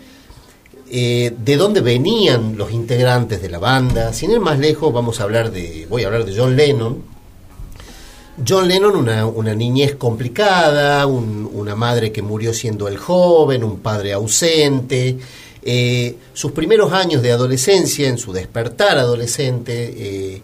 eh, de dónde venían los integrantes de la banda. Sin ir más lejos, vamos a hablar de, voy a hablar de John Lennon, John Lennon, una, una niñez complicada, un- una madre que murió siendo el joven, un padre ausente, eh, sus primeros años de adolescencia, en su despertar adolescente, eh,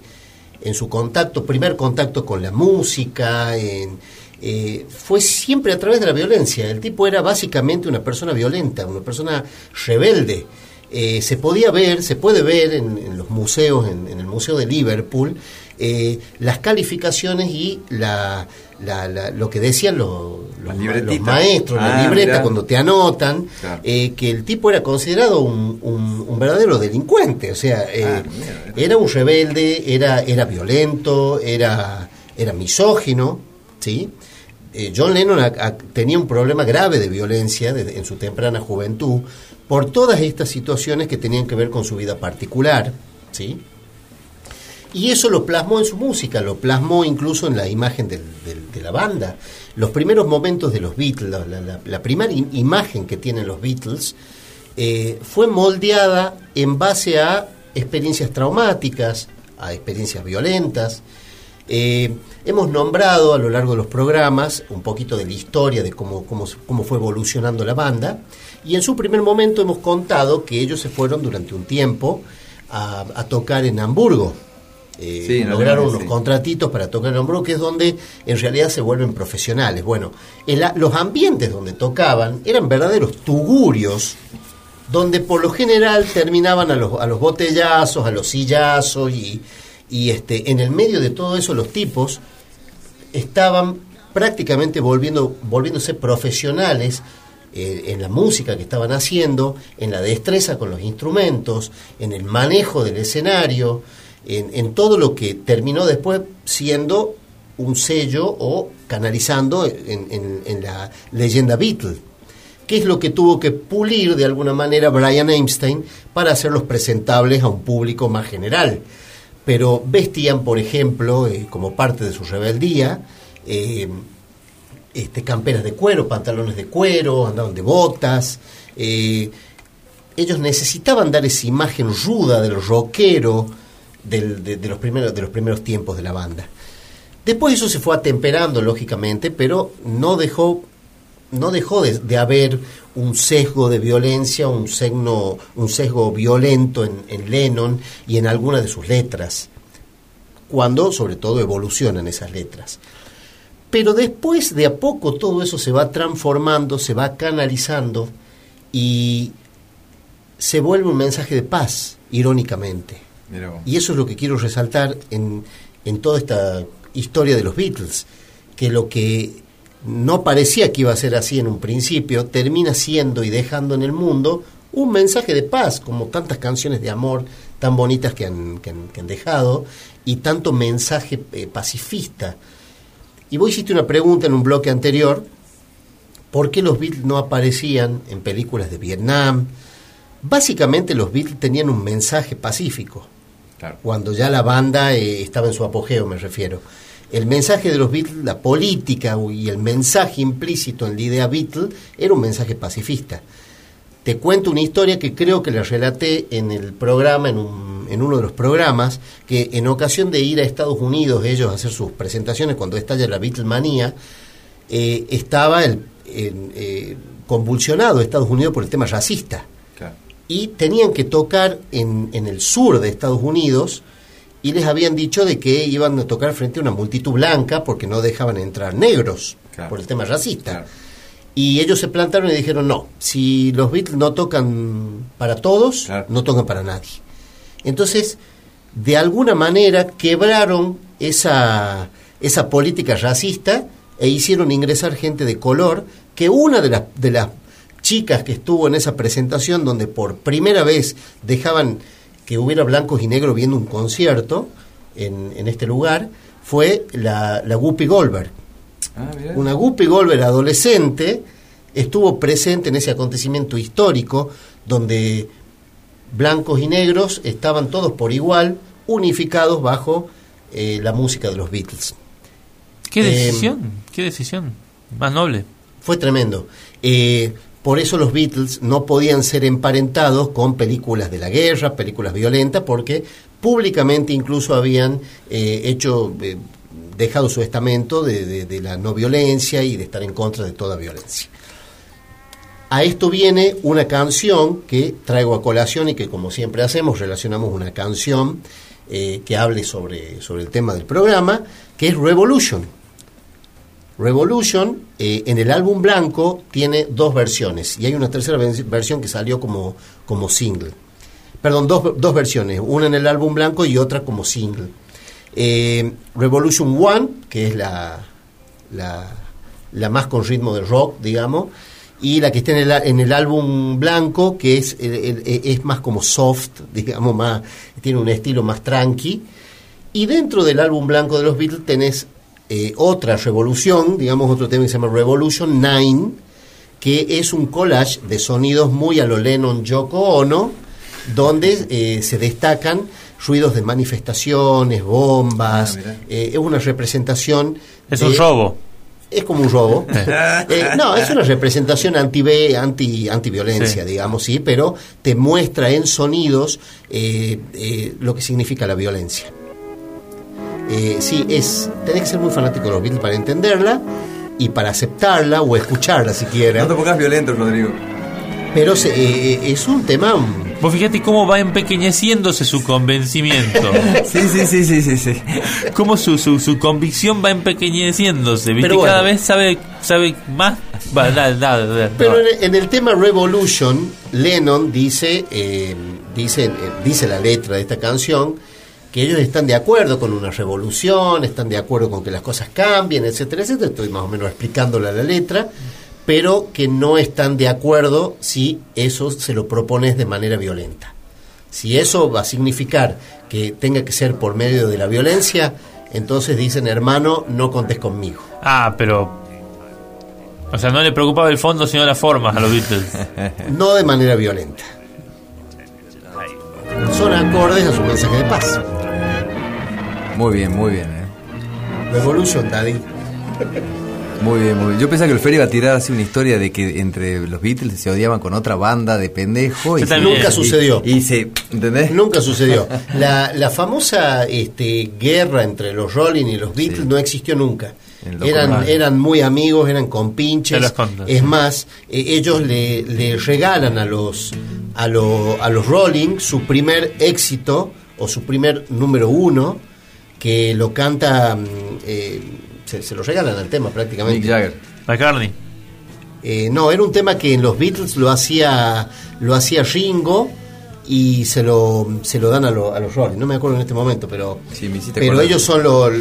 en su contacto, primer contacto con la música, en, eh, fue siempre a través de la violencia. El tipo era básicamente una persona violenta, una persona rebelde. eh, se podía ver, se puede ver en, en los museos, en, en el Museo de Liverpool, eh, las calificaciones y la, la- la- lo que decían los, maestros, la Ah, libreta, mirá. cuando te anotan, Claro. eh, que el tipo era considerado un, un- un verdadero delincuente, o sea, Ah, mira. era un rebelde, era, era violento, era, era misógino, ¿sí? Eh, John Lennon tenía un problema grave de violencia en su temprana juventud por todas estas situaciones que tenían que ver con su vida particular, ¿sí? Y eso lo plasmó en su música, lo plasmó incluso en la imagen de la banda. Los primeros momentos de los Beatles, la, primera im- imagen que tienen los Beatles, eh, fue moldeada en base a experiencias traumáticas, a experiencias violentas. Eh, hemos nombrado a lo largo de los programas un poquito de la historia de cómo, cómo, cómo fue evolucionando la banda y en su primer momento hemos contado que ellos se fueron durante un tiempo a, a tocar en Hamburgo. Eh, Sí, lograron unos sí. contratitos para tocar en Hamburgo, que es donde en realidad se vuelven profesionales. Bueno, el los ambientes donde tocaban eran verdaderos tugurios, donde por lo general terminaban a los, a los botellazos, a los sillazos, y, y este, en el medio de todo eso los tipos estaban prácticamente volviendo, volviéndose profesionales eh, en la música que estaban haciendo, en la destreza con los instrumentos, en el manejo del escenario, en, todo lo que terminó después siendo un sello o canalizando en, en- la leyenda Beatle. ¿Qué es lo que tuvo que pulir de alguna manera Brian Epstein para hacerlos presentables a un público más general? Pero vestían, por ejemplo, eh, como parte de su rebeldía, eh, este, camperas de cuero, pantalones de cuero, andaban de botas. eh, ellos necesitaban dar esa imagen ruda del rockero de los primeros, de los primeros tiempos de la banda. Después eso se fue atemperando, lógicamente, pero no dejó, no dejó de, de haber un sesgo de violencia, un, sesgo, un sesgo violento en, en Lennon y en algunas de sus letras, cuando sobre todo evolucionan esas letras. Pero después de a poco todo eso se va transformando, se va canalizando y se vuelve un mensaje de paz, irónicamente. Y eso es lo que quiero resaltar en, en toda esta historia de los Beatles, que lo que no parecía que iba a ser así en un principio, termina siendo y dejando en el mundo un mensaje de paz, como tantas canciones de amor tan bonitas que han, que han- que han dejado, y tanto mensaje eh, pacifista. Y vos hiciste una pregunta en un bloque anterior, ¿por qué los Beatles no aparecían en películas de Vietnam? Básicamente los Beatles tenían un mensaje pacífico Claro. cuando ya la banda eh, estaba en su apogeo, me refiero. El mensaje de los Beatles, la política y el mensaje implícito en la idea Beatle era un mensaje pacifista. Te cuento una historia que creo que la relaté en el programa, en, un- en uno de los programas, que en ocasión de ir a Estados Unidos ellos a hacer sus presentaciones cuando estalla la Beatlemanía, eh, estaba el, eh, convulsionado Estados Unidos por el tema racista Claro. y tenían que tocar en, en el sur de Estados Unidos y les habían dicho de que iban a tocar frente a una multitud blanca porque no dejaban entrar negros Claro. por el tema racista. Claro. Y ellos se plantaron y dijeron, no, si los Beatles no tocan para todos, Claro. no tocan para nadie. Entonces, de alguna manera quebraron esa, esa política racista e hicieron ingresar gente de color, que una de las, de las chicas que estuvo en esa presentación, donde por primera vez dejaban que hubiera blancos y negros viendo un concierto en, en este lugar, fue la, la Whoopi Goldberg. Ah. Una Guppy Goldberg adolescente estuvo presente en ese acontecimiento histórico donde blancos y negros estaban todos por igual unificados bajo eh, la música de los Beatles. ¿Qué Eh, decisión? ¿Qué decisión? Más noble. Fue tremendo. Eh, por eso los Beatles no podían ser emparentados con películas de la guerra, películas violentas, porque públicamente incluso habían eh, hecho, eh, dejado su estamento de, la no violencia y de estar en contra de toda violencia. A esto viene una canción que traigo a colación y que como siempre hacemos, relacionamos una canción eh, que hable sobre, sobre el tema del programa, que es Revolution. Revolution eh, en el álbum blanco tiene dos versiones y hay una tercera versión que salió como, como single. Perdón, dos, dos versiones, una en el álbum blanco y otra como single. Eh, Revolution One, que es la, la, la más con ritmo de rock, digamos, y la que está en el, en el álbum blanco, que es, el- es más como soft, digamos, más, tiene un estilo más tranqui. Y dentro del álbum blanco de los Beatles tenés eh, otra revolución, digamos otro tema que se llama Revolution 9, que es un collage de sonidos muy a lo Lennon Yoko Ono, donde eh, se destacan ruidos de manifestaciones, bombas, eh, es una representación... Es de- un robo. es como un robo. Eh, no, es una representación anti anti antiviolencia, Sí. digamos, sí, pero te muestra en sonidos eh, eh, lo que significa la violencia. Eh, sí, es tenés que ser muy fanático de los Beatles para entenderla y para aceptarla o escucharla si quieres. No te pongas violento, Rodrigo. Pero se- eh, es un tema Vos fíjate cómo va empequeñeciéndose su convencimiento. Sí, sí, sí, sí, sí, sí. Cómo su, su, su convicción va empequeñeciéndose. ¿Viste? Pero bueno. Cada vez sabe, sabe más. Va, da, da, da, Pero en el, en el tema Revolution, Lennon dice, eh, dice, eh, dice la letra de esta canción que ellos están de acuerdo con una revolución, están de acuerdo con que las cosas cambien, etcétera, etcétera. Estoy más o menos explicándole la letra, pero que no están de acuerdo si eso se lo propones de manera violenta. Si eso va a significar que tenga que ser por medio de la violencia, entonces dicen, hermano, no contes conmigo. Ah, pero. O sea, no le preocupaba el fondo, sino las formas a los Beatles. no de manera violenta. Son acordes a su mensaje de paz. Muy bien, muy bien, eh. Revolution, Daddy. Muy bien, muy bien. Yo pensaba que el Fer iba a tirar así una historia de que entre los Beatles se odiaban con otra banda de también. Nunca y- sucedió. Y, se, ¿entendés? Nunca sucedió. La, la famosa este, guerra entre los Rolling y los Beatles no existió nunca. Eran, eran muy amigos, eran compinches. contas. Es más, eh, ellos le, le regalan a los, a, lo- a los Rolling su primer éxito o su primer número uno, que lo canta, mm, eh, se, se lo regalan al tema prácticamente. Mick Jagger. McCartney. Eh, no, era un tema que en los Beatles lo hacía, lo hacía Ringo y se lo, se lo dan a, lo- a los Rolling. No me acuerdo en este momento, pero, Sí, me hiciste pero acordar. ellos son los,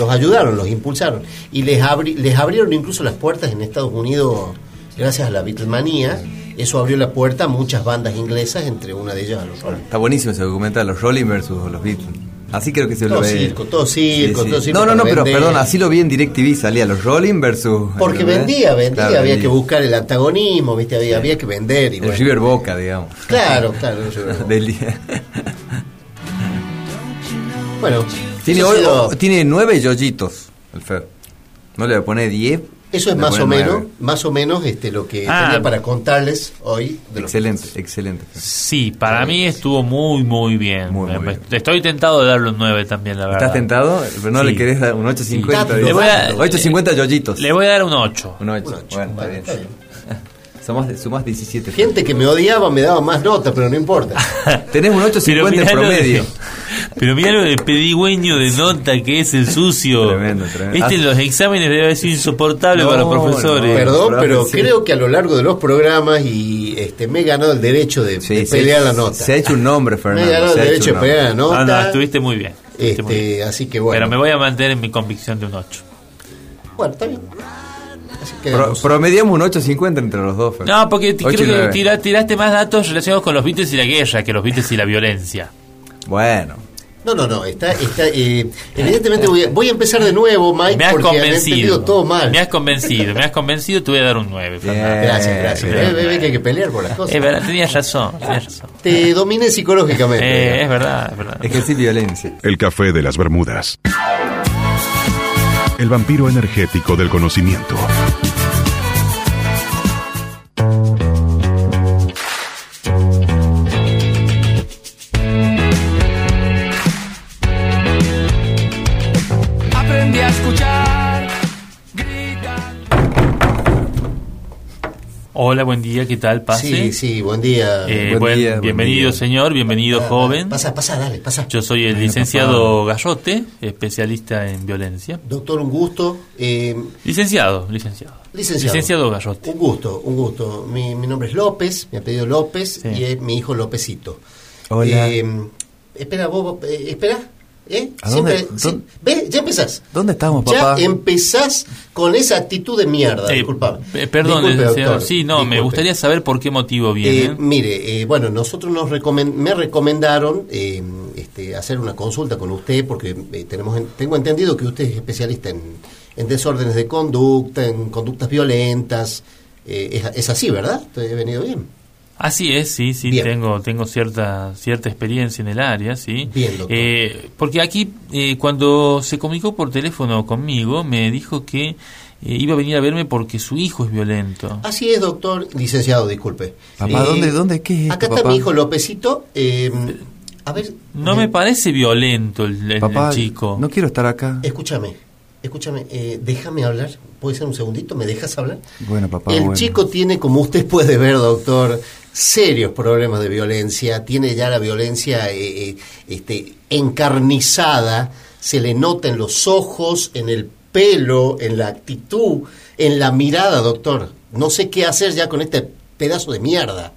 los ayudaron, los impulsaron. Y les, abri- les abrieron incluso las puertas en Estados Unidos gracias a la Beatlemanía. Eso abrió la puerta a muchas bandas inglesas, entre una de ellas a los Rolling. Está buenísimo ese documental, los Rolling versus los Beatles. Así creo que se Todo lo ve. circo, todo circo, todo circo No, no, no, pero vender. perdón, así lo vi en DirecTV, salía los Rolling versus... Porque vendía, vendía, Claro, había que buscar el antagonismo, ¿viste? Había, había que vender. Y El bueno. River Boca, digamos. Claro, claro. el River Boca. Del día. Bueno, Tiene, sido- tiene nueve yoyitos, el Fer. No le voy a poner diez. Eso es más o menos, más o menos este lo que Ah. tenía para contarles hoy de los Excelente, excelente. Fer. Sí, para mí estuvo muy, muy bien. Muy, muy Me- bien. Estoy tentado de darle un 9 también, la verdad. ¿Estás tentado? Pero no Sí. le querés dar un 850. Sí. digo. Le voy a- 850 yoyitos. Le voy a dar un 8. Un 8. Un ocho. Bueno, está bien. está bien. Somos, sumás 17. Gente que me odiaba me daba más notas, pero no importa. Tenés un 850 en mirá de- promedio. pero mira lo de pedigüeño de nota que es el sucio. Tremendo, tremendo. Este Ah. en los exámenes debe haber sido insoportable No, para los profesores. Perdón, pero sí. creo que a lo largo de los programas y este me he ganado el derecho de, Sí, de se- pelear la nota. Se ha hecho un nombre, me he Fernando. ganado se el derecho de pelear la nota. No, no, estuviste muy bien. estuviste muy bien. este, así que bueno. Pero me voy a mantener en mi convicción de un 8. Bueno, está bien. Pro- promediamos un 850 entre los dos, Fer. No, porque creo que tira- tiraste más datos relacionados con los Beatles y la guerra que los Beatles y la violencia. Bueno. No, no, no, está, está eh, evidentemente voy a, voy a empezar de nuevo, Mike, Me has porque convencido. todo mal. Me has convencido, me has convencido, te voy a dar un 9. Bien. Gracias, gracias. Bien. Ve, ve, ve que hay que pelear por las cosas. Es verdad, tenías razón, tenías razón. Te dominé psicológicamente. Eh, es verdad, es verdad. Ejercer violencia. El café de las Bermudas. El vampiro energético del conocimiento. Escuchar. Hola, buen día, ¿qué tal? Pase. Sí, sí, buen día. Eh, Buen buen- día, buen bienvenido, día. señor, bienvenido, Ah, joven. Pasa, pasa, dale, pasa. Yo soy el licenciado Gallote, especialista en violencia. Doctor, un gusto. Eh, Licenciado, licenciado. Licenciado. Gallote. un gusto, un gusto. Mi, mi nombre es López, mi apellido López Sí. y es mi hijo Lópezito. Hola. Eh, espera, vos, vos, eh, espera. ¿Eh? ¿A dónde- sí, dónde- ¿Ves? Ya empezás. ¿Dónde estamos, Ya papá? empezás con esa actitud de mierda. Eh, disculpa. eh, perdón, Disculpe, doctor, Sí, no, me gustaría saber por qué motivo Eh, viene. mire, eh, bueno, nosotros nos me recomendaron eh, este, hacer una consulta con usted porque eh, tenemos en- tengo entendido que usted es especialista en, en desórdenes de conducta, en conductas violentas. Eh, es, es así, ¿verdad? ¿He venido bien? Así es, sí, sí, Bien. tengo tengo cierta cierta experiencia en el área, sí. Bien, doctor. Eh, porque aquí, eh, cuando se comunicó por teléfono conmigo, me dijo que eh, iba a venir a verme porque su hijo es violento. Así es, doctor, licenciado, disculpe. Papá, Eh, ¿dónde, dónde, qué es esto, Acá está papá? mi hijo Lópezito. eh, a ver, No eh, me parece violento el, el- Papá, el chico. no quiero estar acá. Escúchame, escúchame, eh, déjame hablar. ¿Puede ser un segundito? ¿Me dejas hablar? Bueno, papá, El bueno. chico tiene, como usted puede ver, doctor, serios problemas de violencia. Tiene ya la violencia eh, eh, este, encarnizada. Se le nota en los ojos, en el pelo, en la actitud, en la mirada, doctor. No sé qué hacer ya con este pedazo de mierda.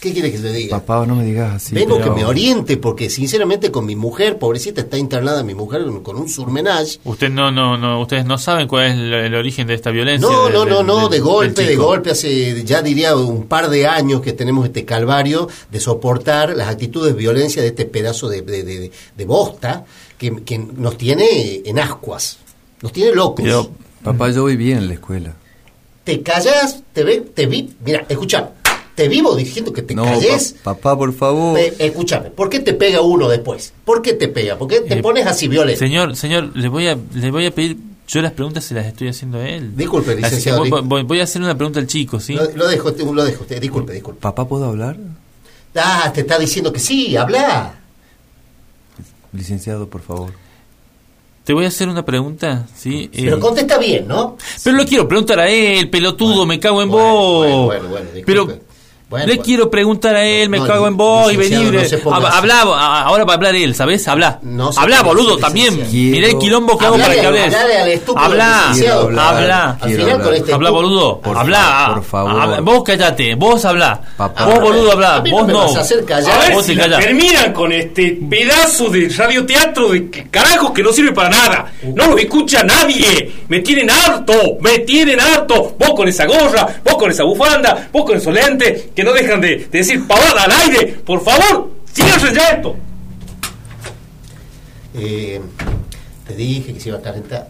¿Qué quiere que le diga? Papá, no me digas así. Vengo pero- que me oriente, porque sinceramente con mi mujer, pobrecita, está internada mi mujer con- un surmenage. Usted no, no, no, ustedes no saben cuál es el, el origen de esta violencia. No, no, no, del- no, de golpe, de golpe, hace ya diría un par de años que tenemos este calvario de soportar las actitudes de violencia de este pedazo de, de, de- de bosta que, que nos tiene en ascuas, nos tiene locos. Pero, papá, yo voy bien en la escuela. te callas, te ve, te vi, mira, escucha, te vivo diciendo que te no, calles. pa- papá, por favor. Escúchame, ¿por qué te pega uno después? ¿Por qué te pega? ¿Por qué te Eh, pones así violento? Señor, señor, le voy a, le voy a pedir. Yo las preguntas se las estoy haciendo a él. Disculpe, licenciado, voy, disculpe. voy- voy a hacer una pregunta al chico, ¿sí? Lo, lo dejo, lo dejo disculpe, disculpe. Papá, ¿puedo hablar? Ah, te está diciendo que sí, habla. Licenciado, por favor. Te voy a hacer una pregunta, ¿sí? Eh, Pero contesta bien, ¿no? pero lo quiero preguntar a él, pelotudo, me cago en Bueno, vos. bueno, bueno, bueno, disculpe. pero Bueno, le bueno. quiero preguntar a él, me No, cago en vos y venir. no habla, ahora va a hablar él, ¿sabes? Habla. No habla, boludo, también. Mirá el quilombo que hago para que hables. Habla, habla. Al quiero final hablar. con este Habla, boludo. Habla. por favor. Vos callate, vos habla. Papá. Vos, boludo, habla. Vos no. Vos si te callás. Terminan con este pedazo de radioteatro de que- carajos que no sirve para nada. No lo escucha nadie. Me tienen harto. Me tienen harto. Vos con esa gorra, vos con esa bufanda, vos con esos lentes que no dejan de, de decir pavada al aire. Por favor, cierren ya esto. Eh, te dije que se iba a calentar.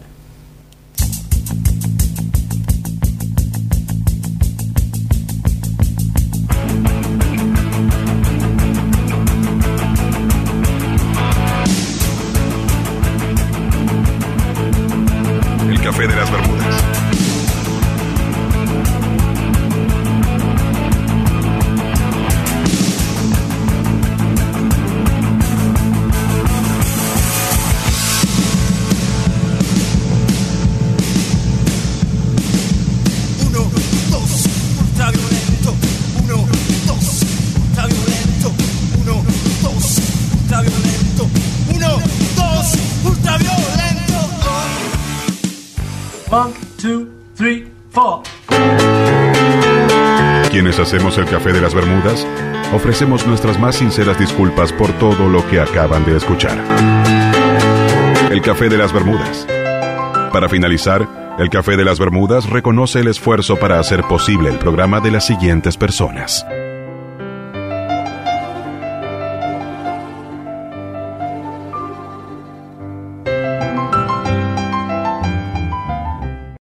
Hacemos el café de las Bermudas, ofrecemos nuestras más sinceras disculpas por todo lo que acaban de escuchar. El café de las Bermudas. Para finalizar, el café de las Bermudas reconoce el esfuerzo para hacer posible el programa de las siguientes personas.